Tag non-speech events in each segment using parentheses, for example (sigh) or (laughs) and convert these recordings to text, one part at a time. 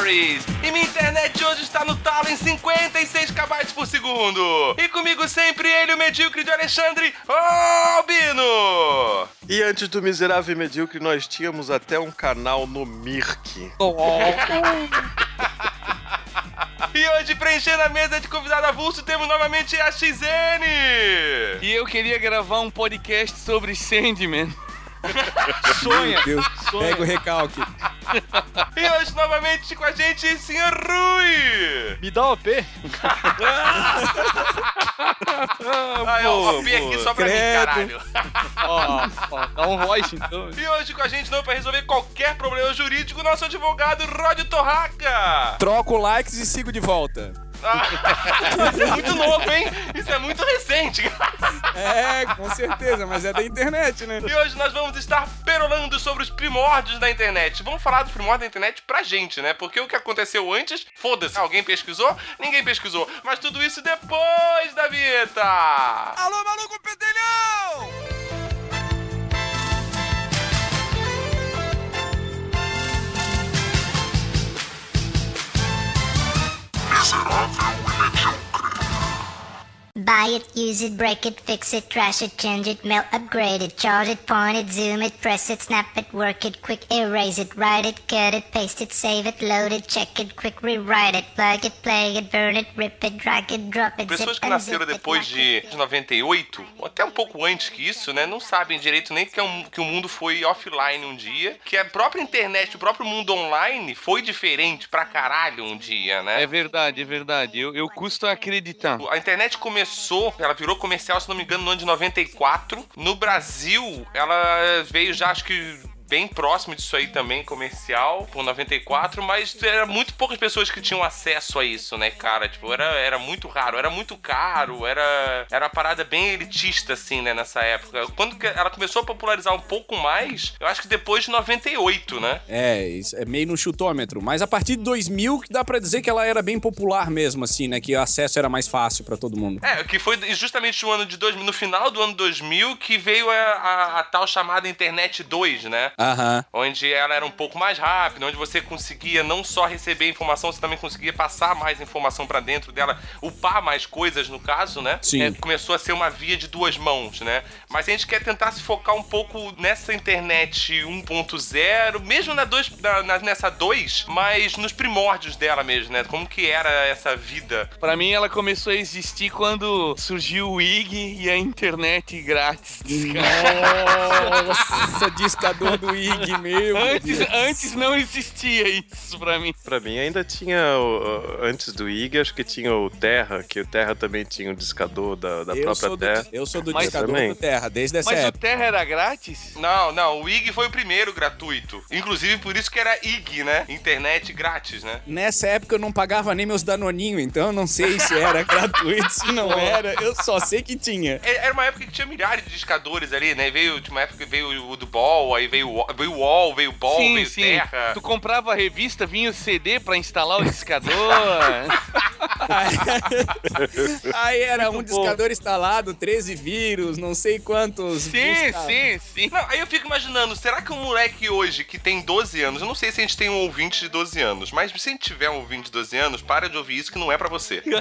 Norris. E minha internet hoje está no talo em 56 KB por segundo. E comigo sempre ele, o medíocre de Alexandre Albino. E antes do Miserável e Medíocre, nós tínhamos até um canal no Mirk. (laughs) E hoje, preenchendo a mesa de convidado avulso, temos novamente a XN. E eu queria gravar um podcast sobre Sandman. Sonha! Deus, Sonha. pega o recalque. E hoje, novamente com a gente, Sr. Rui. Me dá um OP. (laughs) Ah, é o OP aqui só pra mim, Credo. caralho. Ó, ó, dá um voice então. E hoje com a gente, não, pra resolver qualquer problema jurídico, nosso advogado Rod Torraca. Troco likes e sigo de volta. Ah, Isso é muito novo, hein? Isso é muito recente. É, com certeza, mas é da internet, né? E hoje nós vamos estar perolando sobre os primórdios da internet. Vamos falar dos primórdios da internet pra gente, né? Porque o que aconteceu antes, foda-se. Alguém pesquisou? Ninguém pesquisou. Mas tudo isso depois da vinheta. Alô, maluco pedelhão! Is it obvious we need you? Buy it, use it, break it, fix it, trash it, change it, melt, upgrade it, charge it, point it, zoom it, press it, snap it, work it, quick erase it, write it, cut it, paste it, save it, load it, check it, quick rewrite it, plug it, play it, burn it, rip it, drag it, drop it, Pessoas zip que nasceram zip it, depois de 98, ou até um pouco antes que isso, né? Não sabem direito nem que, é um- que o mundo foi offline um dia, que a própria internet, o próprio mundo online foi diferente pra caralho um dia, né? É verdade, é verdade. Eu, eu custo acreditar. A internet começou, ela virou comercial, se não me engano, no ano de 94. No Brasil, ela veio já, acho que bem próximo disso aí também, comercial, por 94, mas era muito poucas pessoas que tinham acesso a isso, né, cara? Tipo, era, era muito raro, era muito caro, era, era uma parada bem elitista, assim, né, nessa época. Quando ela começou a popularizar um pouco mais, eu acho que depois de 98, né? É, isso é meio no chutômetro. Mas a partir de 2000 que dá pra dizer que ela era bem popular mesmo, assim, né? Que o acesso era mais fácil pra todo mundo. É, que foi justamente no ano de 2000, no final do ano 2000 que veio a, a- a tal chamada Internet 2, né? Aham. Onde ela era um pouco mais rápida, onde você conseguia não só receber informação, você também conseguia passar mais informação pra dentro dela, upar mais coisas no caso, né? Sim. É, começou a ser uma via de duas mãos, né? Mas a gente quer tentar se focar um pouco nessa internet 1.0, mesmo na dois, na- na- nessa 2, mas nos primórdios dela mesmo, né? Como que era essa vida Pra mim, ela começou a existir quando surgiu o IG e a internet grátis. (laughs) Nossa, discador do IG, meu. Antes, Deus. antes não existia isso pra mim. Pra mim ainda tinha, o- o- antes do IG, acho que tinha o Terra, que o Terra também tinha um discador da, da eu, própria sou do, Terra. eu sou do Mas discador também. do Terra, desde essa Mas o época. Terra era grátis? Não, não, o IG foi o primeiro gratuito. Inclusive por isso que era IG, né? Internet grátis, né? Nessa época eu não pagava nem meus danoninhos, então eu não sei se era (laughs) gratuito, se não era. Eu só sei que tinha. É- Era uma época que tinha milhares de discadores ali, né? Veio, tinha uma época que veio o do Ball, aí veio o veio o Wall, veio o Ball, sim, veio sim. Terra. Tu comprava a revista, vinha o CD pra instalar o discador. (laughs) Aí era um discador instalado, 13 vírus, não sei quantos. sim, sim, sim. Não, aí eu fico imaginando, será que um moleque hoje que tem 12 anos, eu não sei se a gente tem um ouvinte de 12 anos, mas se a gente tiver um ouvinte de 12 anos, para de ouvir isso que não é pra você. (laughs) né?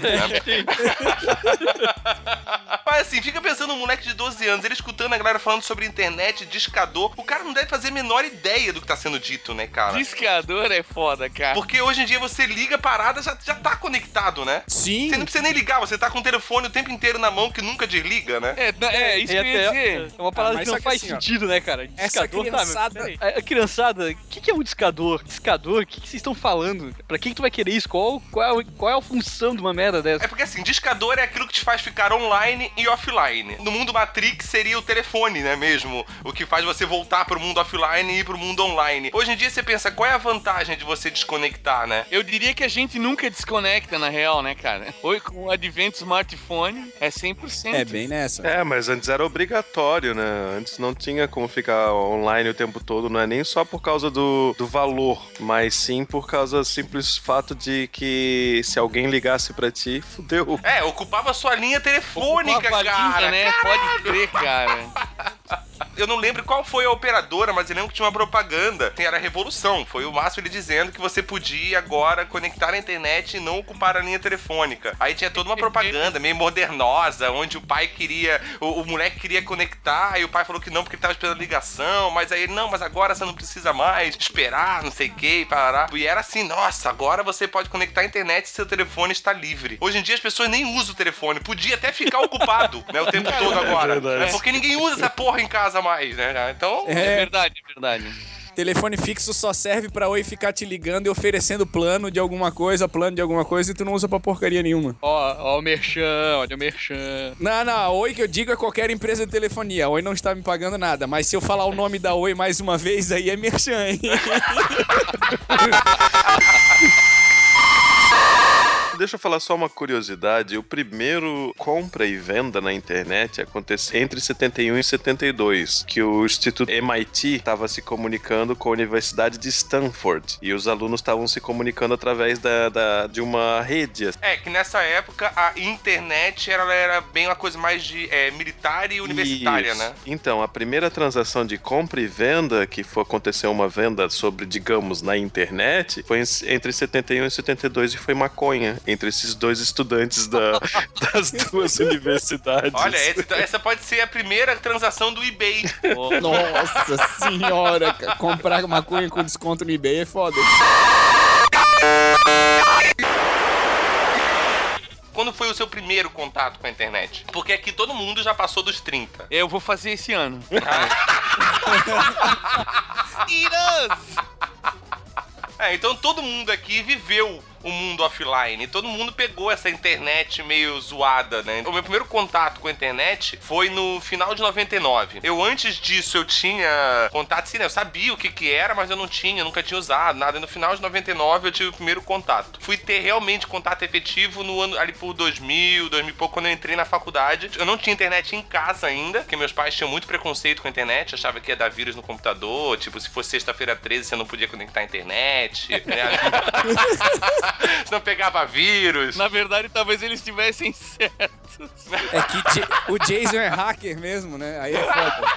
mas assim, fica pensando um moleque de 12 anos, ele escutando a galera falando sobre internet, discador, o cara não deve fazer a menor ideia do que tá sendo dito, né, cara? Discador é foda, cara. Porque hoje em dia você liga a parada, já, já tá conectado, né? Sim. Você não precisa nem ligar, você tá com o telefone o tempo inteiro na mão que nunca desliga, né? É, é, isso que eu ia dizer. É uma parada Ah, que não faz assim, ó, sentido, né, cara? essa Discador, tá, criançada- mas peraí. A, a criançada, o que, que é um discador? Discador, o que, que vocês estão falando? Pra que, que tu vai querer isso? Qual, qual, é, qual é a função de uma merda dessa? É porque assim, discador é aquilo que te faz ficar online e offline. No mundo Matrix seria o telefone, né, mesmo? O que faz você voltar pro mundo offline e ir pro mundo online. Hoje em dia você pensa, qual é a vantagem de você desconectar, né? Eu diria que a gente nunca desconecta, na real, né, cara? Hoje, com o advento do smartphone, é 100%. É bem nessa. É, mas antes era obrigatório, né? Antes não tinha como ficar online o tempo todo, não é nem só por causa do, do valor, mas sim por causa do simples fato de que se alguém ligasse pra ti, (laughs) fudeu. É, ocupava sua linha telefônica, Ocupava a linha, cara. né? Pode crer, cara. (laughs) Eu não lembro qual foi a operadora, mas eu lembro que tinha uma propaganda. Era a revolução. Foi o Márcio ele dizendo que você podia agora conectar a internet e não ocupar a linha telefônica. Aí tinha toda uma propaganda meio modernosa, onde o pai queria. O, o moleque queria conectar, e o pai falou que não porque ele tava esperando a ligação. Mas aí ele, não, mas agora você não precisa mais esperar, não sei o que, parar. E era assim, nossa, agora você pode conectar a internet e seu telefone está livre. Hoje em dia as pessoas nem usam o telefone. Podia até ficar ocupado, né, o tempo (laughs) todo agora. verdade. É porque ninguém usa essa porra em casa mais, né? Então. É É, verdade, é verdade. telefone fixo só serve pra Oi ficar te ligando e oferecendo plano de alguma coisa, plano de alguma coisa e tu não usa pra porcaria nenhuma. Ó, ó o merchan, olha o merchan. Não, não, a Oi que eu digo é qualquer empresa de telefonia. A Oi não está me pagando nada, mas se eu falar o nome da Oi mais uma vez, aí é merchan, hein? (laughs) Deixa eu falar só uma curiosidade. O primeiro compra e venda na internet aconteceu entre 71 e 72, que o Instituto MIT estava se comunicando com a Universidade de Stanford e os alunos estavam se comunicando através da, da- de uma rede. É, que nessa época a internet era, era bem uma coisa mais de é, militar e universitária, Isso. né? Então, a primeira transação de compra e venda, que foi acontecer uma venda sobre, digamos, na internet, foi entre 71 e 72 e foi maconha entre esses dois estudantes da- (laughs) das duas universidades. Olha, essa, essa pode ser a primeira transação do eBay. Nossa senhora, comprar maconha com desconto no eBay é foda. Quando foi o seu primeiro contato com a internet? Porque aqui todo mundo já passou dos 30. Eu vou fazer esse ano. (laughs) É, então todo mundo aqui viveu o mundo offline. Todo mundo pegou essa internet meio zoada, né? O meu primeiro contato com a internet foi no final de 99. Eu, antes disso, eu tinha contato, sim, né? Eu sabia o que que era, mas eu não tinha, nunca tinha usado nada. E no final de 99 eu tive o primeiro contato. Fui ter realmente contato efetivo no ano, ali por 2000, 2000 e pouco, quando eu entrei na faculdade. Eu não tinha internet em casa ainda, porque meus pais tinham muito preconceito com a internet, achava que ia dar vírus no computador, tipo, se fosse sexta-feira 13 você não podia conectar a internet, né? (laughs) (laughs) (laughs) Senão pegava vírus. Na verdade, talvez eles estivessem certos. É que o Jason é hacker mesmo, né? Aí é foda.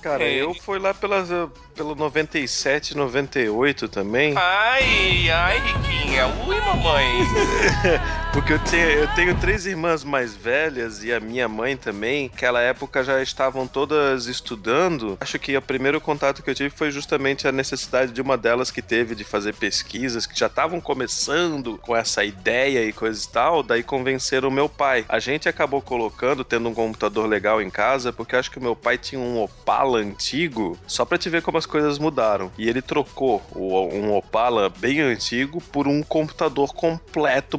Cara, É. eu fui lá pelas, eh, pelo 97, 98 também. Ai, ai, Riquinha. Ui, mamãe. (laughs) Porque eu tenho, eu tenho três irmãs mais velhas e a minha mãe também. Naquela época já estavam todas estudando. Acho que o primeiro contato que eu tive foi justamente a necessidade de uma delas que teve de fazer pesquisas, que já estavam começando com essa ideia e coisa e tal. Daí convenceram o meu pai. A gente acabou colocando, tendo um computador legal em casa, porque acho que o meu pai tinha um Opala antigo, só pra te ver como as coisas mudaram. E ele trocou um Opala bem antigo por um computador completo,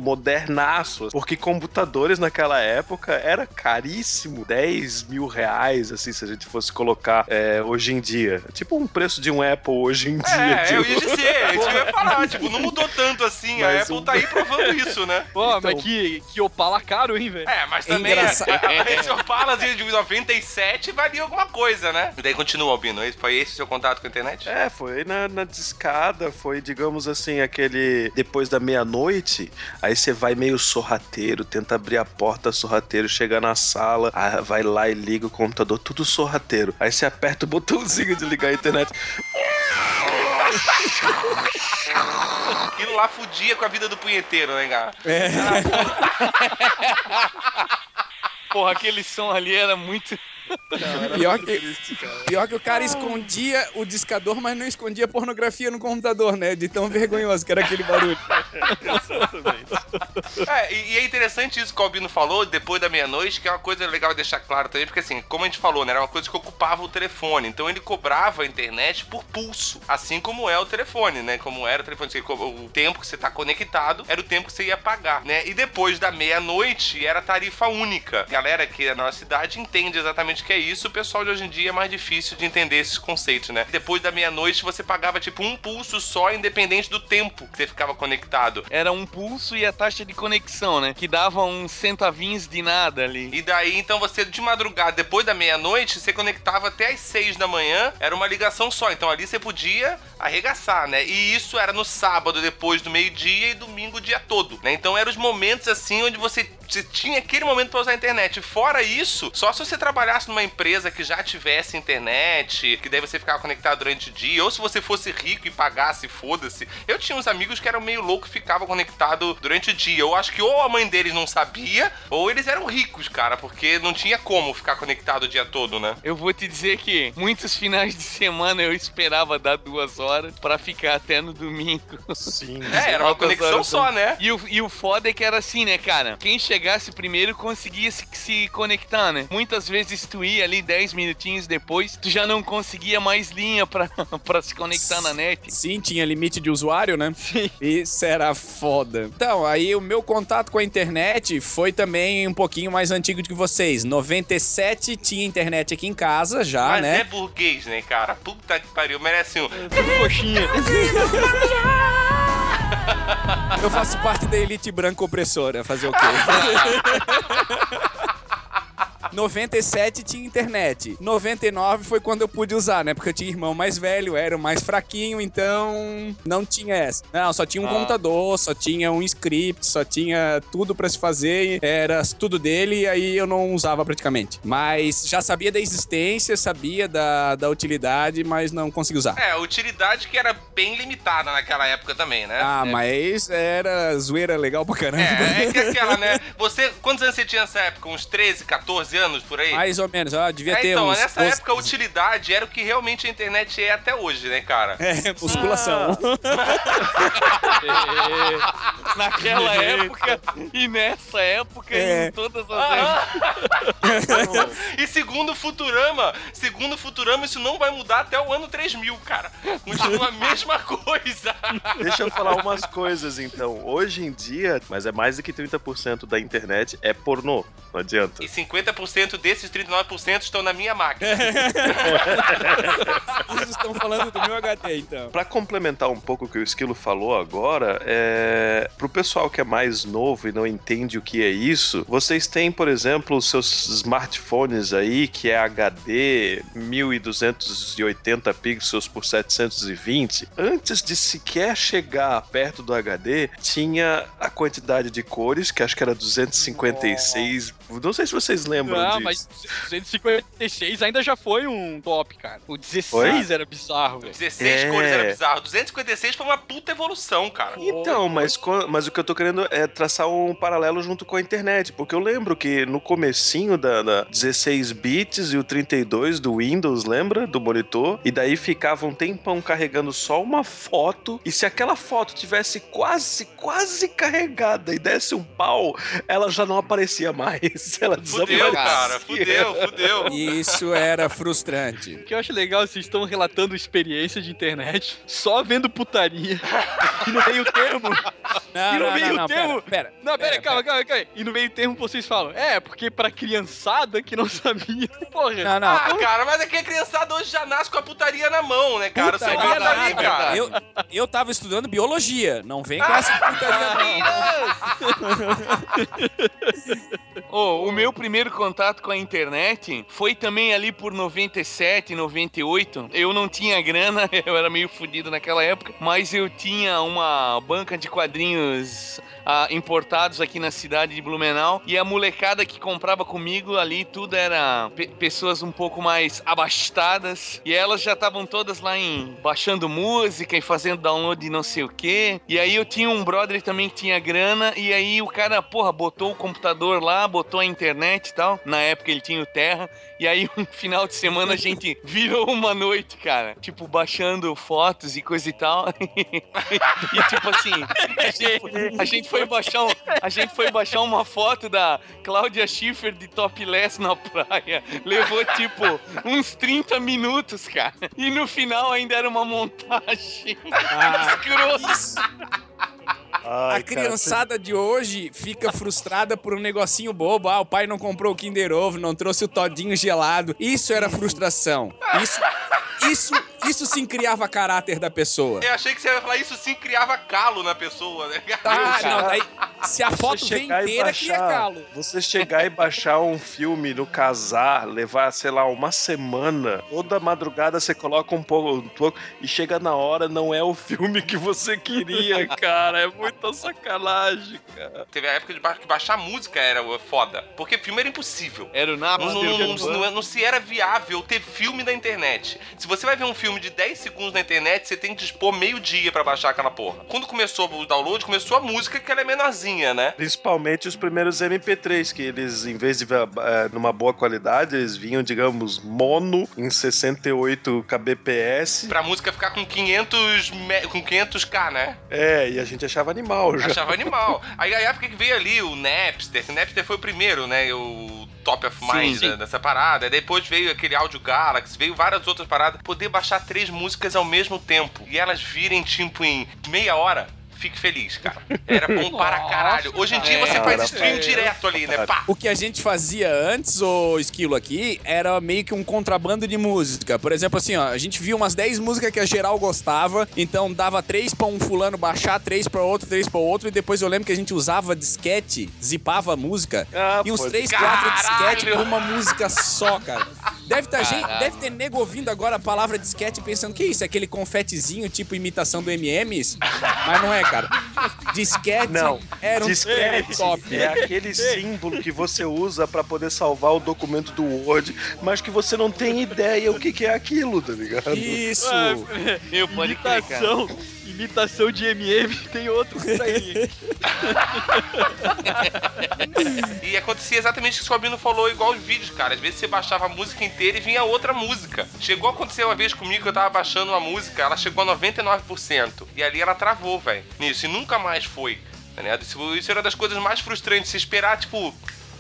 Porque computadores naquela época era caríssimo. 10 mil reais, assim, se a gente fosse colocar é, hoje em dia. Tipo um preço de um Apple hoje em dia. É, tipo. eu ia dizer, isso que eu ia falar. (laughs) Tipo, não mudou tanto assim. A Mas Apple um- tá aí provando isso, né? Pô, Então- mas que, que Opala caro, hein, velho? É, mas É também engraçado. é, esse Opala de de 97 valia alguma coisa, né? E daí continua, Albino. Foi esse o seu contato com a internet? É, foi na, na discada, foi, digamos assim, aquele depois da meia-noite, aí você vai meio sorrateiro, tenta abrir a porta sorrateiro, chega na sala, ah, vai lá e liga o computador, tudo sorrateiro. Aí você aperta o botãozinho de ligar a internet. Aquilo lá fudia com a vida do punheteiro, né, cara? É. (laughs) Porra, aquele som ali era muito. Pior que, pior que o cara escondia o discador, mas não escondia pornografia no computador, né? De tão vergonhoso que era aquele barulho. (laughs) Exatamente. É, e, e é interessante isso que o Albino falou, depois da meia-noite, que é uma coisa legal deixar claro também, porque assim, como a gente falou, né, era uma coisa que ocupava o telefone. Então ele cobrava a internet por pulso, assim como é o telefone, né? Como era o telefone, o tempo que você tá conectado era o tempo que você ia pagar, né? E depois da meia-noite era tarifa única. Galera que é na nossa cidade entende exatamente o que é isso, o pessoal de hoje em dia é mais difícil de entender esses conceitos, né? Depois da meia-noite você pagava tipo um pulso só, independente do tempo que você ficava conectado. Era um pulso e a taxa de conexão, né? Que dava uns centavinhos de nada ali. E daí, então, você de madrugada, depois da meia-noite, você conectava até as seis da manhã, era uma ligação só. Então ali você podia arregaçar, né? E isso era no sábado, depois do meio-dia e domingo o dia todo, né? Então eram os momentos assim onde você, você tinha aquele momento pra usar a internet. Fora isso, só se você trabalhasse numa empresa que já tivesse internet, que daí você ficava conectado durante o dia, ou se você fosse rico e pagasse, foda-se. Eu tinha uns amigos que eram meio loucos e ficavam conectados durante o dia. Eu acho que ou a mãe deles não sabia, ou eles eram ricos, cara, porque não tinha como ficar conectado o dia todo, né? Eu vou te dizer que muitos finais de semana eu esperava dar duas horas pra ficar até no domingo. Sim. É, era uma conexão só, né? E o, e o foda é que era assim, né, cara? Quem chegasse primeiro conseguia se, se conectar, né? Muitas vezes tu ia ali 10 minutinhos depois, tu já não conseguia mais linha pra, (laughs) pra se conectar na net. Sim, tinha limite de usuário, né? Sim. Isso era foda. Então, aí o meu contato com a internet foi também um pouquinho mais antigo do que vocês. 97 tinha internet aqui em casa já, Mas né? é burguês, né, cara? Puta que pariu, merece um. Coxinha. (laughs) Eu faço parte da elite branca opressora. Fazer o quê? (laughs) 97 tinha internet. 99 foi quando eu pude usar, né? Porque eu tinha irmão mais velho, era o mais fraquinho, então não tinha essa. Não, só tinha um computador, só tinha um script, só tinha tudo pra se fazer, era tudo dele e aí eu não usava praticamente. Mas já sabia da existência, sabia da, da utilidade, mas não conseguia usar. É, utilidade que era bem limitada naquela época também, né? Ah, é. mas era zoeira legal pra caramba. É, é que aquela, né? (laughs) Você, quantos anos você tinha nessa época? Uns 13, 14 anos por aí? Mais ou menos, ó, devia É, ter então, uns... nessa uns- época a utilidade era o que realmente a internet é até hoje, né, cara? É, musculação. (laughs) Naquela época e nessa época É. e em todas as épocas. E segundo o Futurama, segundo o Futurama, isso não vai mudar até o ano 3000, cara. Continua a mesma coisa. Deixa eu falar umas coisas então. Hoje em dia, mas é mais do que 30% da internet é pornô. Não adianta. E 50% desses 39% estão na minha máquina. (laughs) Vocês estão falando do meu HD, então. Pra complementar um pouco o que o Esquilo falou agora, é... pro pessoal que é mais novo e não entende o que é isso, vocês têm, por exemplo, os seus smartphones aí, que é HD 1280 pixels por 720. Antes de sequer chegar perto do HD, tinha a quantidade de cores, que acho que era 256. Não sei se vocês lembram Ah, disso. mas 256 ainda já foi um top, cara. O 16 Foi? era bizarro, velho. 16 É. cores era bizarro. 256 foi uma puta evolução, cara. Então, mas, mas o que eu tô querendo é traçar um paralelo junto com a internet, porque eu lembro que no comecinho da, da 16 bits e o 32 do Windows, lembra? Do monitor, e daí ficava um tempão carregando só uma foto, e se aquela foto tivesse quase, quase carregada e desse um pau, ela já não aparecia mais. Ela Fudeu, cara. Fudeu, fudeu. Isso era frustrante. O que eu acho legal, vocês estão relatando experiência de internet só vendo putaria. e no meio termo. Não, E no não, meio não, não, termo- pera, pera. Não, pera, Pera, calma, calma, calma. E no meio termo vocês falam, é, porque pra criançada que não (laughs) sabia. Porra. Não, não. Ah, cara, mas é que a criançada hoje já nasce com a putaria na mão, né, cara? Você Putaria tá ali, nada. cara. Eu, eu tava estudando biologia. Não vem com essa putaria, não. Ô, (laughs) (laughs) o meu primeiro contato com a internet foi também ali por 97, 98. Eu não tinha grana, (laughs) eu era meio fodido naquela época, mas eu tinha uma banca de quadrinhos ah, importados aqui na cidade de Blumenau e a molecada que comprava comigo ali, tudo era pe- pessoas um pouco mais abastadas e elas já estavam todas lá em baixando música e fazendo download de não sei o que. E aí eu tinha um brother também que tinha grana e aí o cara, porra, botou o computador lá, botou a internet e tal. Na época ele tinha o Terra. E aí um (laughs) final de semana a gente virou uma noite, cara. Tipo, baixando fotos e coisa e tal. (laughs) e tipo assim, a gente, a gente foi baixar um- a gente foi baixar uma foto da Cláudia Schiffer de topless na praia. Levou tipo uns 30 minutos, cara. E no final ainda era uma montagem. Ah, Escroto. Ai, a criançada de hoje fica frustrada por um negocinho bobo. Ah, o pai não comprou o Kinder Ovo, não trouxe o todinho gelado. Isso era frustração. Isso, isso, isso sim criava caráter da pessoa. Eu achei que você ia falar isso sim criava calo na pessoa, né? Ah, não, daí se a foto Você vem inteira, cria baixar- calo. Você chegar e baixar um filme no casar, levar, sei lá, uma semana, toda madrugada você coloca um pouco, um pouco e chega na hora, não é o filme que você queria, cara. É muita sacanagem, cara. Teve a época de ba- que baixar música era foda. Porque filme era impossível. Era o Não, Napster. não, não, não, não- não se era viável ter filme na internet. Se você vai ver um filme de 10 segundos na internet, você tem que dispor meio dia pra baixar aquela porra. Quando começou o download, começou a música que ela é menorzinha, né? Principalmente os primeiros MP3, que eles, em vez de ver eh, numa boa qualidade, eles vinham, digamos, mono em 68 kbps. Pra música ficar com 500, me- com 500k, né? É, e a gente achava animal já. Achava animal. Aí a época que veio ali o Napster, o Napster foi o primeiro, né? O top of mind Sim, sim. da- dessa parada. Depois veio aquele Audio Galaxy, veio várias outras paradas. Poder baixar três músicas ao mesmo tempo e elas virem tipo em meia hora. Fique feliz, cara. Era bom para caralho. Hoje em dia você cara, faz stream direto ali, né? Pá. O que a gente fazia antes, o Esquilo aqui, era meio que um contrabando de música. Por exemplo, assim, ó, a gente via umas 10 músicas que a geral gostava, então dava três pra um fulano baixar, três pra outro, três pra outro, e depois eu lembro que a gente usava disquete, zipava a música, Ah, e uns três, quatro disquete por uma música só, cara. Deve, tá gente, deve ter nego ouvindo agora a palavra disquete pensando, que isso? É aquele confetezinho, tipo imitação do MMs? Mas não é, cara. Disquete Não, era um disquete top. é aquele símbolo que você usa pra poder salvar o documento do Word, mas que você não tem ideia o que, que é aquilo, tá ligado? Isso! Eu pode crer, cara. Imitação, de MM, tem outro por aí. (laughs) E acontecia exatamente isso que o Albino falou, igual os vídeos, cara. Às vezes você baixava a música inteira e vinha outra música. Chegou a acontecer uma vez comigo que eu tava baixando uma música, ela chegou a 99%. E ali ela travou, velho. Nisso, e nunca mais foi. Tá? Isso, isso era das coisas mais frustrantes. Se esperar, tipo,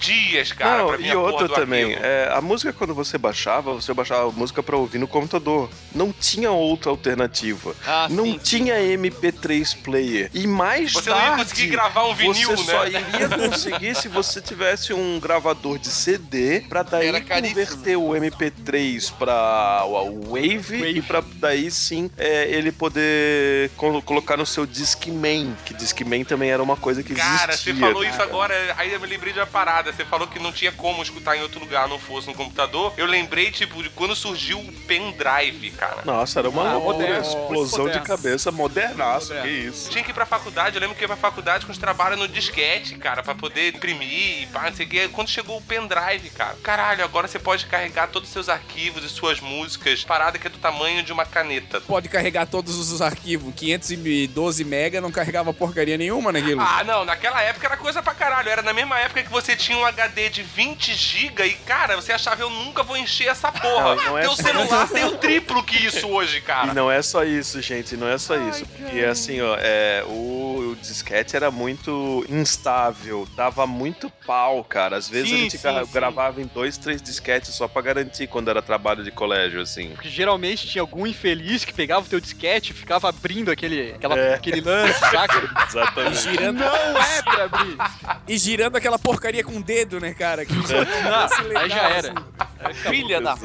dias, cara, Não, pra vir e outra também, é, a música quando você baixava, você baixava a música pra ouvir no computador. Não tinha outra alternativa. Ah, não sim. tinha MP3 player. E mais Você não ia tarde, conseguir gravar um vinil, você só né? iria (laughs) conseguir se você tivesse um gravador de CD pra daí Era caríssimo. converter o MP3 pra o Wave, e pra daí sim é, ele poder colo- colocar no seu Discman, que Discman também era uma coisa que Cara, você existia. falou isso agora, aí eu me lembrei de uma parada. Você falou que não tinha como escutar em outro lugar, não fosse no computador. Eu lembrei, tipo, de quando surgiu o pendrive, cara. Nossa, era uma Ah, loucura, moderno. explosão de Moderno. cabeça, modernaço, que isso. Tinha que ir pra faculdade, eu lembro que ia pra faculdade com os trabalhos no disquete, cara, pra poder imprimir e pá, não sei o que. Quando chegou o pendrive, cara, caralho, agora você pode carregar todos os seus arquivos e suas músicas, parada que é do tamanho de uma caneta. Pode carregar todos os arquivos. 512 mega não carregava porcaria nenhuma naquilo. Ah, não, naquela época era coisa pra caralho. Era na mesma época que você tinha um HD de 20 GB e, cara, você achava eu nunca vou encher essa porra. Não, não é Teu só- celular tem o triplo que isso hoje, E cara. não é só isso, gente, não é só isso. Porque assim, ó, é, o, o disquete era muito instável, dava muito pau, cara. Às vezes Sim, a gente sim, gra- sim. gravava em dois, três disquetes só pra garantir quando era trabalho de colégio, assim. Porque geralmente tinha algum infeliz que pegava o teu disquete e ficava abrindo aquele, aquela, É. aquele lance, saca? (laughs) E Exatamente. girando, Não é pra abrir. e girando aquela porcaria com o dedo, né, cara? Que já- Não, aí já era. Filha da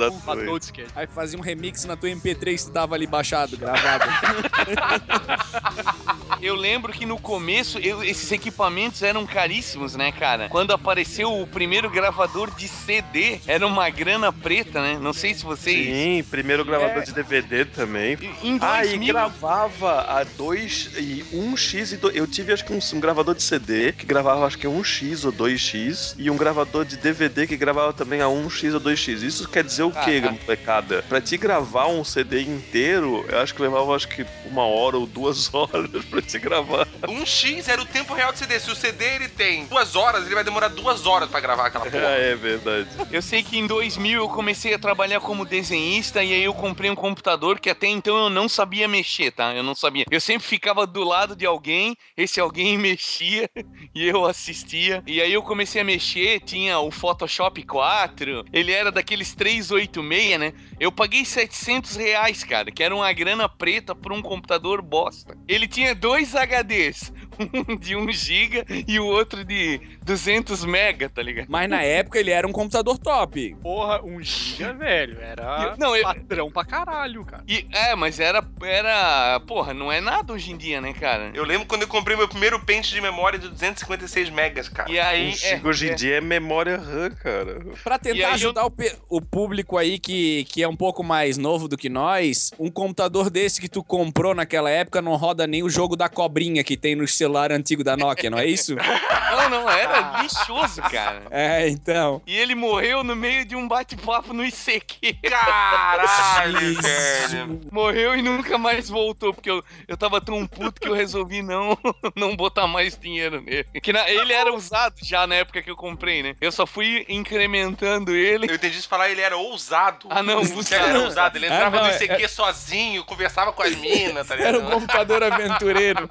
disquete. Aí fazia um remix na tua MP3 que tava ali baixado, gravado. (laughs) Eu lembro que no começo eu- esses equipamentos eram caríssimos, né, cara? Quando apareceu o primeiro gravador de CD, era uma grana preta, né? Não sei se vocês. Sim, primeiro gravador de DVD também. Em Ah, e 2000, gravava a 2 e 1x e do... Eu tive acho que um, um gravador de CD que gravava acho que 1x ou 2x e um gravador de DVD que gravava também a 1x ou 2x X. Isso quer dizer o quê, molecada? Pra te gravar um CD inteiro, eu acho que levava acho que uma hora ou duas (laughs) horas pra te gravar. Um X era o tempo real do CD. Se o CD ele tem duas horas, ele vai demorar duas horas pra gravar aquela porra. É, é verdade. Eu sei que em 2000 eu comecei a trabalhar como desenhista e aí eu comprei um computador que até então eu não sabia mexer, tá? Eu não sabia. Eu sempre ficava do lado de alguém, esse alguém (laughs) mexia e eu assistia. E aí eu comecei a mexer, tinha o Photoshop 4, ele era daqueles 386, né? Eu paguei 700 reais, cara, que era uma grana preta por um computador bosta. Ele tinha dois HDs, (laughs) um de 1 GB e o outro de 200 mega, tá ligado? Mas na época ele era um computador top. Porra, um giga, velho. Era Não, eu- padrão pra caralho, cara. E, é, mas era, era. Porra, não é nada hoje em dia, né, cara? Eu lembro quando eu comprei meu primeiro pente de memória de 256 megas, cara. E aí. Um Chico hoje em é, dia é memória RAM, cara. Pra E tentar ajudar o, pe- o público aí que, que é um pouco mais novo do que nós, um computador desse que tu comprou naquela época não roda nem o jogo da cobrinha que tem no celular antigo da Nokia, não é isso? (laughs) Não, não, era lixoso, cara. (laughs) é, então. E ele morreu no meio de um bate-papo no ICQ. Caralho, (laughs) velho. Morreu e nunca mais voltou, porque eu, eu tava tão puto que eu resolvi não, (laughs) não botar mais dinheiro nele. Que na- ele era usado já na época que eu comprei, né? Eu só fui incrementando ele. Eu entendi isso falar, ele era ousado. Ah, não, O cara era ousado. Ele Ah, entrava não, no é- ICQ sozinho, conversava com as minas, tá ligado? Era um computador aventureiro.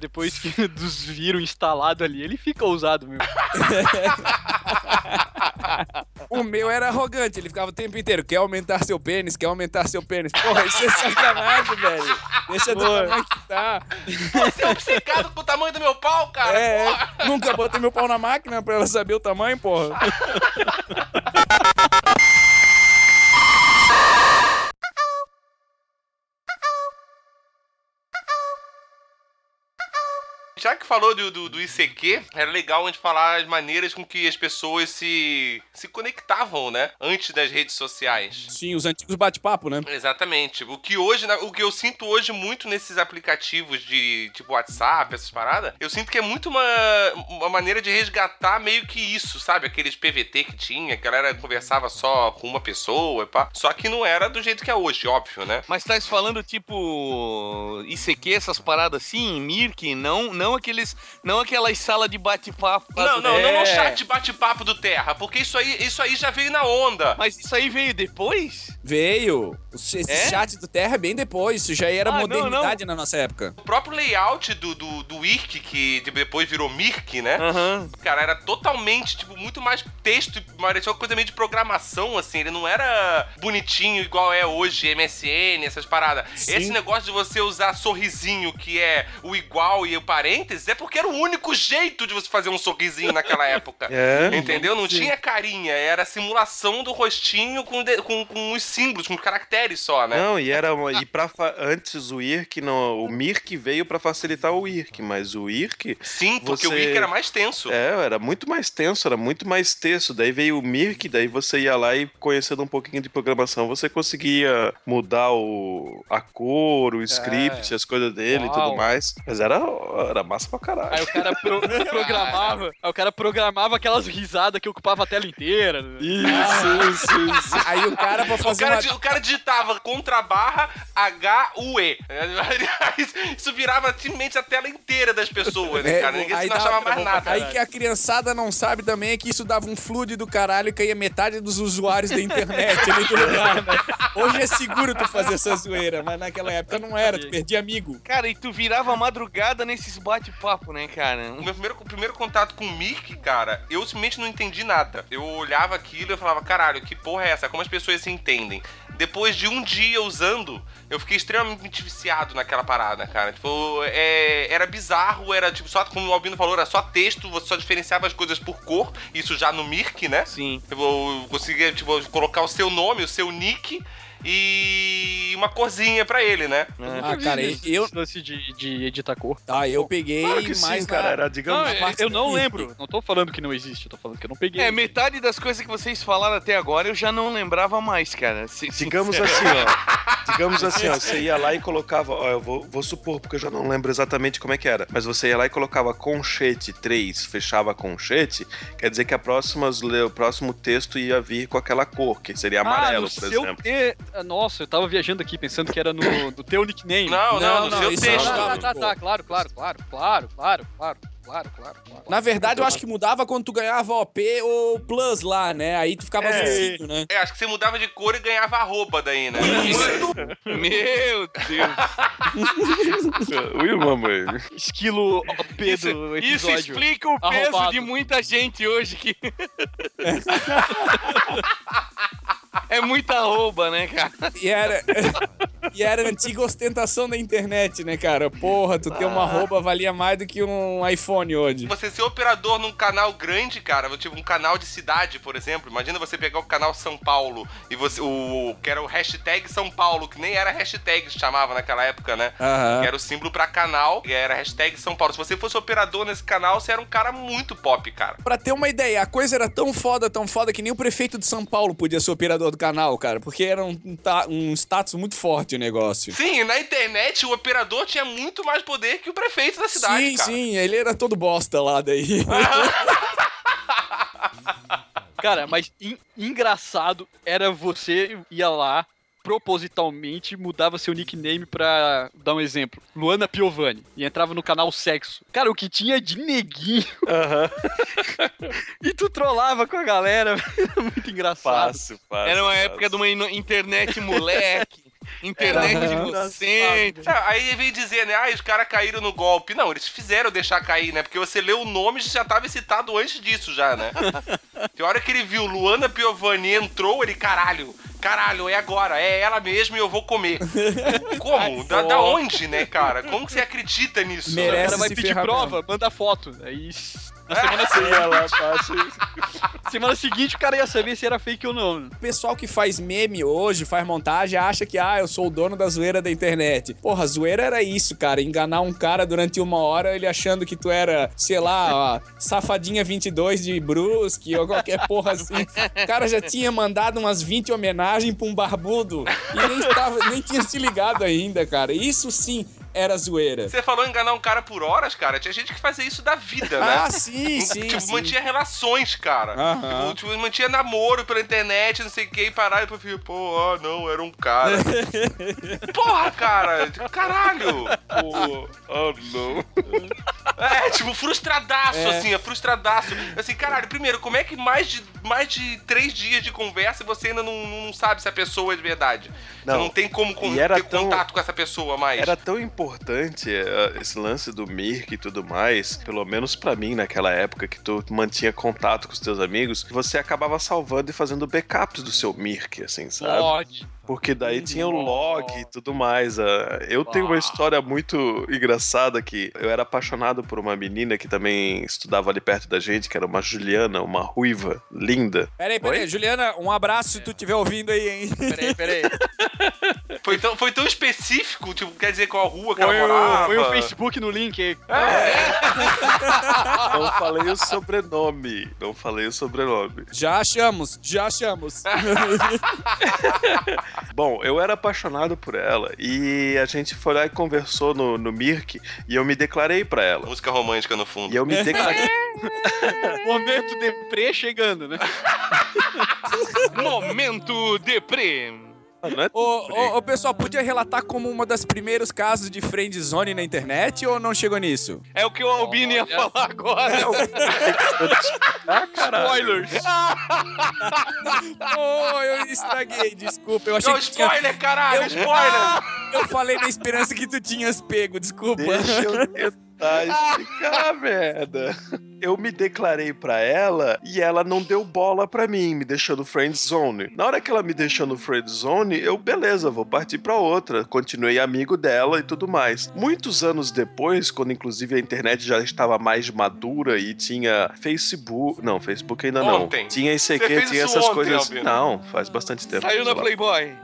Depois que (laughs) dos vírus instalado ali, ele fica ousado mesmo. (laughs) O meu era arrogante, ele ficava o tempo inteiro. Quer aumentar seu pênis? Quer aumentar seu pênis? Porra, isso é sacanagem, velho. Deixa do Boa. tamanho que tá. Você é obcecado com o tamanho do meu pau, cara. É, porra. é. nunca botei meu pau na máquina pra ela saber o tamanho, porra. (laughs) Já que falou do, do, do ICQ, era legal a gente falar as maneiras com que as pessoas se, se conectavam, né? Antes das redes sociais. Sim, os antigos bate-papo, né? Exatamente. O que hoje, o que eu sinto hoje muito nesses aplicativos de tipo WhatsApp, essas paradas, eu sinto que é muito uma, uma maneira de resgatar meio que isso, sabe? Aqueles PVT que tinha, que a galera conversava só com uma pessoa, e pá. Só que não era do jeito que é hoje, óbvio, né? Mas tá falando tipo ICQ, essas paradas assim, Mirk, não, não aqueles, não aquelas salas de bate-papo. lá Não, do- não, não É. o chat bate-papo do Terra, porque isso aí, isso aí já veio na onda. Mas isso aí veio depois? Veio. Esse É? chat do Terra é bem depois. Isso já era Ah, não, modernidade na nossa época. O próprio layout do, do, do IRC, que depois virou Mirk, né? Aham. Cara, era totalmente, tipo, muito mais texto, parecia uma coisa meio de programação, assim. Ele não era bonitinho igual é hoje, MSN, essas paradas. Sim. Esse negócio de você usar sorrisinho, que é o igual e o parênteses, é porque era o único jeito de você fazer um sorrisinho naquela (laughs) época. É. Entendeu? Não tinha carinha, era a simulação do rostinho com, de- com, com os símbolos, com os caracteres só, né? Não, e era uma, e para antes o IRC não, o Mirk veio pra facilitar o IRC, mas o IRC Sim, porque o Você- Wiki era mais tenso. é, era muito mais tenso, era muito mais texto. Daí veio o Mirk, daí você ia lá e conhecendo um pouquinho de programação, você conseguia mudar o a cor, o script, as coisas dele e Uau. tudo mais. Mas era era massa pra caralho. Aí o cara pro- (laughs) programava, aí o cara programava aquelas risadas que ocupava a tela inteira. né? Isso, isso, isso. Aí o cara pra O fazer cara, uma... o cara digitava contra barra H-U-E. (laughs) Isso virava simplesmente a tela inteira das pessoas, né, cara? Ninguém aí se dá- achava mais nada. Aí que a criançada não sabe também é que isso dava um flood do caralho e caía metade dos usuários da internet ali do lugar, né? Hoje é seguro tu fazer essa zoeira, mas naquela época não era, tu perdia amigo. Cara, e tu virava madrugada nesses bate-papo, né, cara? O meu primeiro, o primeiro contato com o Mirk, cara, eu simplesmente não entendi nada. Eu olhava aquilo e eu falava, caralho, que porra é essa? Como as pessoas se entendem? Depois de um dia usando, eu fiquei extremamente viciado naquela parada, cara. Tipo, é, era bizarro, era tipo, só, como o Albino falou, era só texto, você só diferenciava as coisas por cor, isso já no Mirk, né? Sim. Eu conseguia, tipo, colocar o seu nome, o seu nick. E uma corzinha pra ele, né? Ah, cara, eu, Esse de, de editar cor. ah, eu peguei Claro que mais sim, cara. Era, Não, digamos, a eu, parte eu não lembro. Não tô falando que não existe, eu tô falando que eu não peguei. É, metade das coisas que vocês falaram até agora eu já não lembrava mais, cara. Se- Digamos sincero. (laughs) assim, ó. Digamos assim, ó. Você (laughs) ia lá e colocava. Ó, eu vou, vou supor, porque eu já não lembro exatamente como é que era. Mas você ia lá e colocava conchete 3, fechava conchete. Quer dizer que a próxima, o próximo texto ia vir com aquela cor, que seria amarelo, ah, por seu exemplo. te- ah, ah, nossa, eu tava viajando aqui pensando que era no, no teu nickname. Não, não, não, no seu texto. Ah, tá, tá, tá, tá, claro, claro, claro, claro, claro, claro. Claro, claro, claro. Na verdade, eu acho que mudava quando tu ganhava OP ou Plus lá, né? Aí tu ficava é, né? É, acho que você mudava de cor e ganhava a roupa daí, né? Meu Deus. Will, mamãe. Esquilo OP isso, do episódio. Isso explica o peso Arrombado. de muita gente hoje que... (laughs) é muita arroba, né, cara? E era, e era a antiga ostentação da internet, né, cara? Porra, tu ter uma roupa valia mais do que um iPhone hoje. Você ser operador num canal grande, cara, tipo um canal de cidade, por exemplo. Imagina você pegar o canal São Paulo e você. O. que era o hashtag São Paulo, que nem era hashtag chamava naquela época, né? Aham. Que era o símbolo pra canal, que era hashtag São Paulo. Se você fosse operador nesse canal, você era um cara muito pop, cara. Pra ter uma ideia, a coisa era tão foda, tão foda, que nem o prefeito de São Paulo podia ser operador do canal, cara. Porque era um, um ta- status muito forte o negócio. Sim, na internet o operador tinha muito mais poder que o prefeito da cidade, sim, cara. sim, ele era todo bosta lá daí. (laughs) Cara, mas en- engraçado era você ia lá propositalmente mudava seu nickname pra dar um exemplo. Luana Piovani. E entrava no canal Sexo. Cara, o que tinha de neguinho. (laughs) e tu trollava com a galera. (laughs) Era muito engraçado. Fácil, fácil. Era uma fácil. época de uma internet moleque, (laughs) internet Aham. inocente. Ah, Aí veio dizer, né? Ah, os caras caíram no golpe. Não, eles fizeram deixar cair, né? Porque você leu o nome e já tava excitado antes disso, já, né? Tem hora que ele viu Luana Piovani entrou, ele, caralho, caralho, é agora, é ela mesmo e eu vou comer. (laughs) Como? Da, da onde, né, cara? Como que você acredita nisso? O? Merece. cara vai se pedir prova, manda foto. Aí na semana, Ia lá, fácil. (laughs) semana seguinte o cara ia saber se era fake ou não. O pessoal que faz meme hoje, faz montagem, acha que, ah, eu sou o dono da zoeira da internet. Porra, zoeira era isso, cara. Enganar um cara durante uma hora, ele achando que tu era, sei lá, ó, safadinha 22 de Brusque ou qualquer porra assim. O cara já tinha mandado umas 20 homenagens pra um barbudo e nem, tava, nem tinha se ligado ainda, cara. Isso sim era zoeira. Você falou enganar um cara por horas, cara. Tinha gente que fazia isso da vida, né? Ah, sim, sim. tipo, sim. mantinha relações, cara. Aham. Tipo, tipo, mantinha namoro pela internet, não sei o que, e parar e depois fica, pô, ah, não, era um cara. (laughs) Porra, cara, caralho. Pô, oh, não. É, tipo, frustradaço, É. assim, é frustradaço. Assim, caralho, primeiro, como é que mais de, mais de três dias de conversa você ainda não, não sabe se a pessoa é de verdade? Não. Você não tem como con- era ter tão- contato com essa pessoa mais. Era tão importante eh, esse lance do Mirk e tudo mais, pelo menos pra mim naquela época que tu mantinha contato com os teus amigos, você acabava salvando e fazendo backups do seu Mirk, assim, sabe? Pode. Porque daí tinha o log e tudo mais. ah, Eu tenho uma história muito engraçada que eu era apaixonado por uma menina que também estudava ali perto da gente, que era uma Juliana, uma ruiva, linda. Peraí, peraí, Juliana, um abraço se tu estiver ouvindo aí, hein? Peraí, peraí. (laughs) Foi, tão, foi tão específico, tipo, quer dizer qual rua que Põe ela o, morava. põe o Facebook no link aí. (laughs) Não falei o sobrenome. Não falei o sobrenome. Já achamos, já achamos. (laughs) Bom, eu era apaixonado por ela e a gente foi lá e conversou no, no Mirk e eu me declarei pra ela. Música romântica no fundo. E eu me declarei. (laughs) Momento deprê chegando, né? (laughs) Momento deprê. Não é Ô, ô, ô, pessoal, podia relatar como um dos primeiros casos de friend zone na internet ou não chegou nisso? É o que o Albino ia falar agora. Ah. Spoilers! (laughs) Ô, eu estraguei, desculpa. Eu achei Não, que tinha... spoiler, caralho, Eu- spoiler! Eu falei na esperança que tu tinhas pego, desculpa. Deixa eu (laughs) tentar explicar, merda. Eu me declarei pra ela e ela não deu bola pra mim, me deixou no friend zone. Na hora que ela me deixou no friend zone, eu, beleza, vou partir pra outra. Continuei amigo dela e tudo mais. Muitos anos depois, quando inclusive a internet já estava mais madura e tinha Facebook. Não, Facebook ainda não. Ontem. Tinha Você ICQ, fez tinha isso essas ontem, coisas. Albino. Não, faz bastante tempo. Saiu na. Playboy.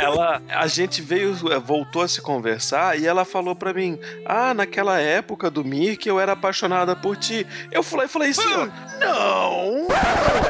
Ela, a gente veio, eh, voltou a se conversar e ela falou pra mim: Ah, naquela época do Mirk eu era apaixonada por ti. Eu falei, falei assim: ó, Não,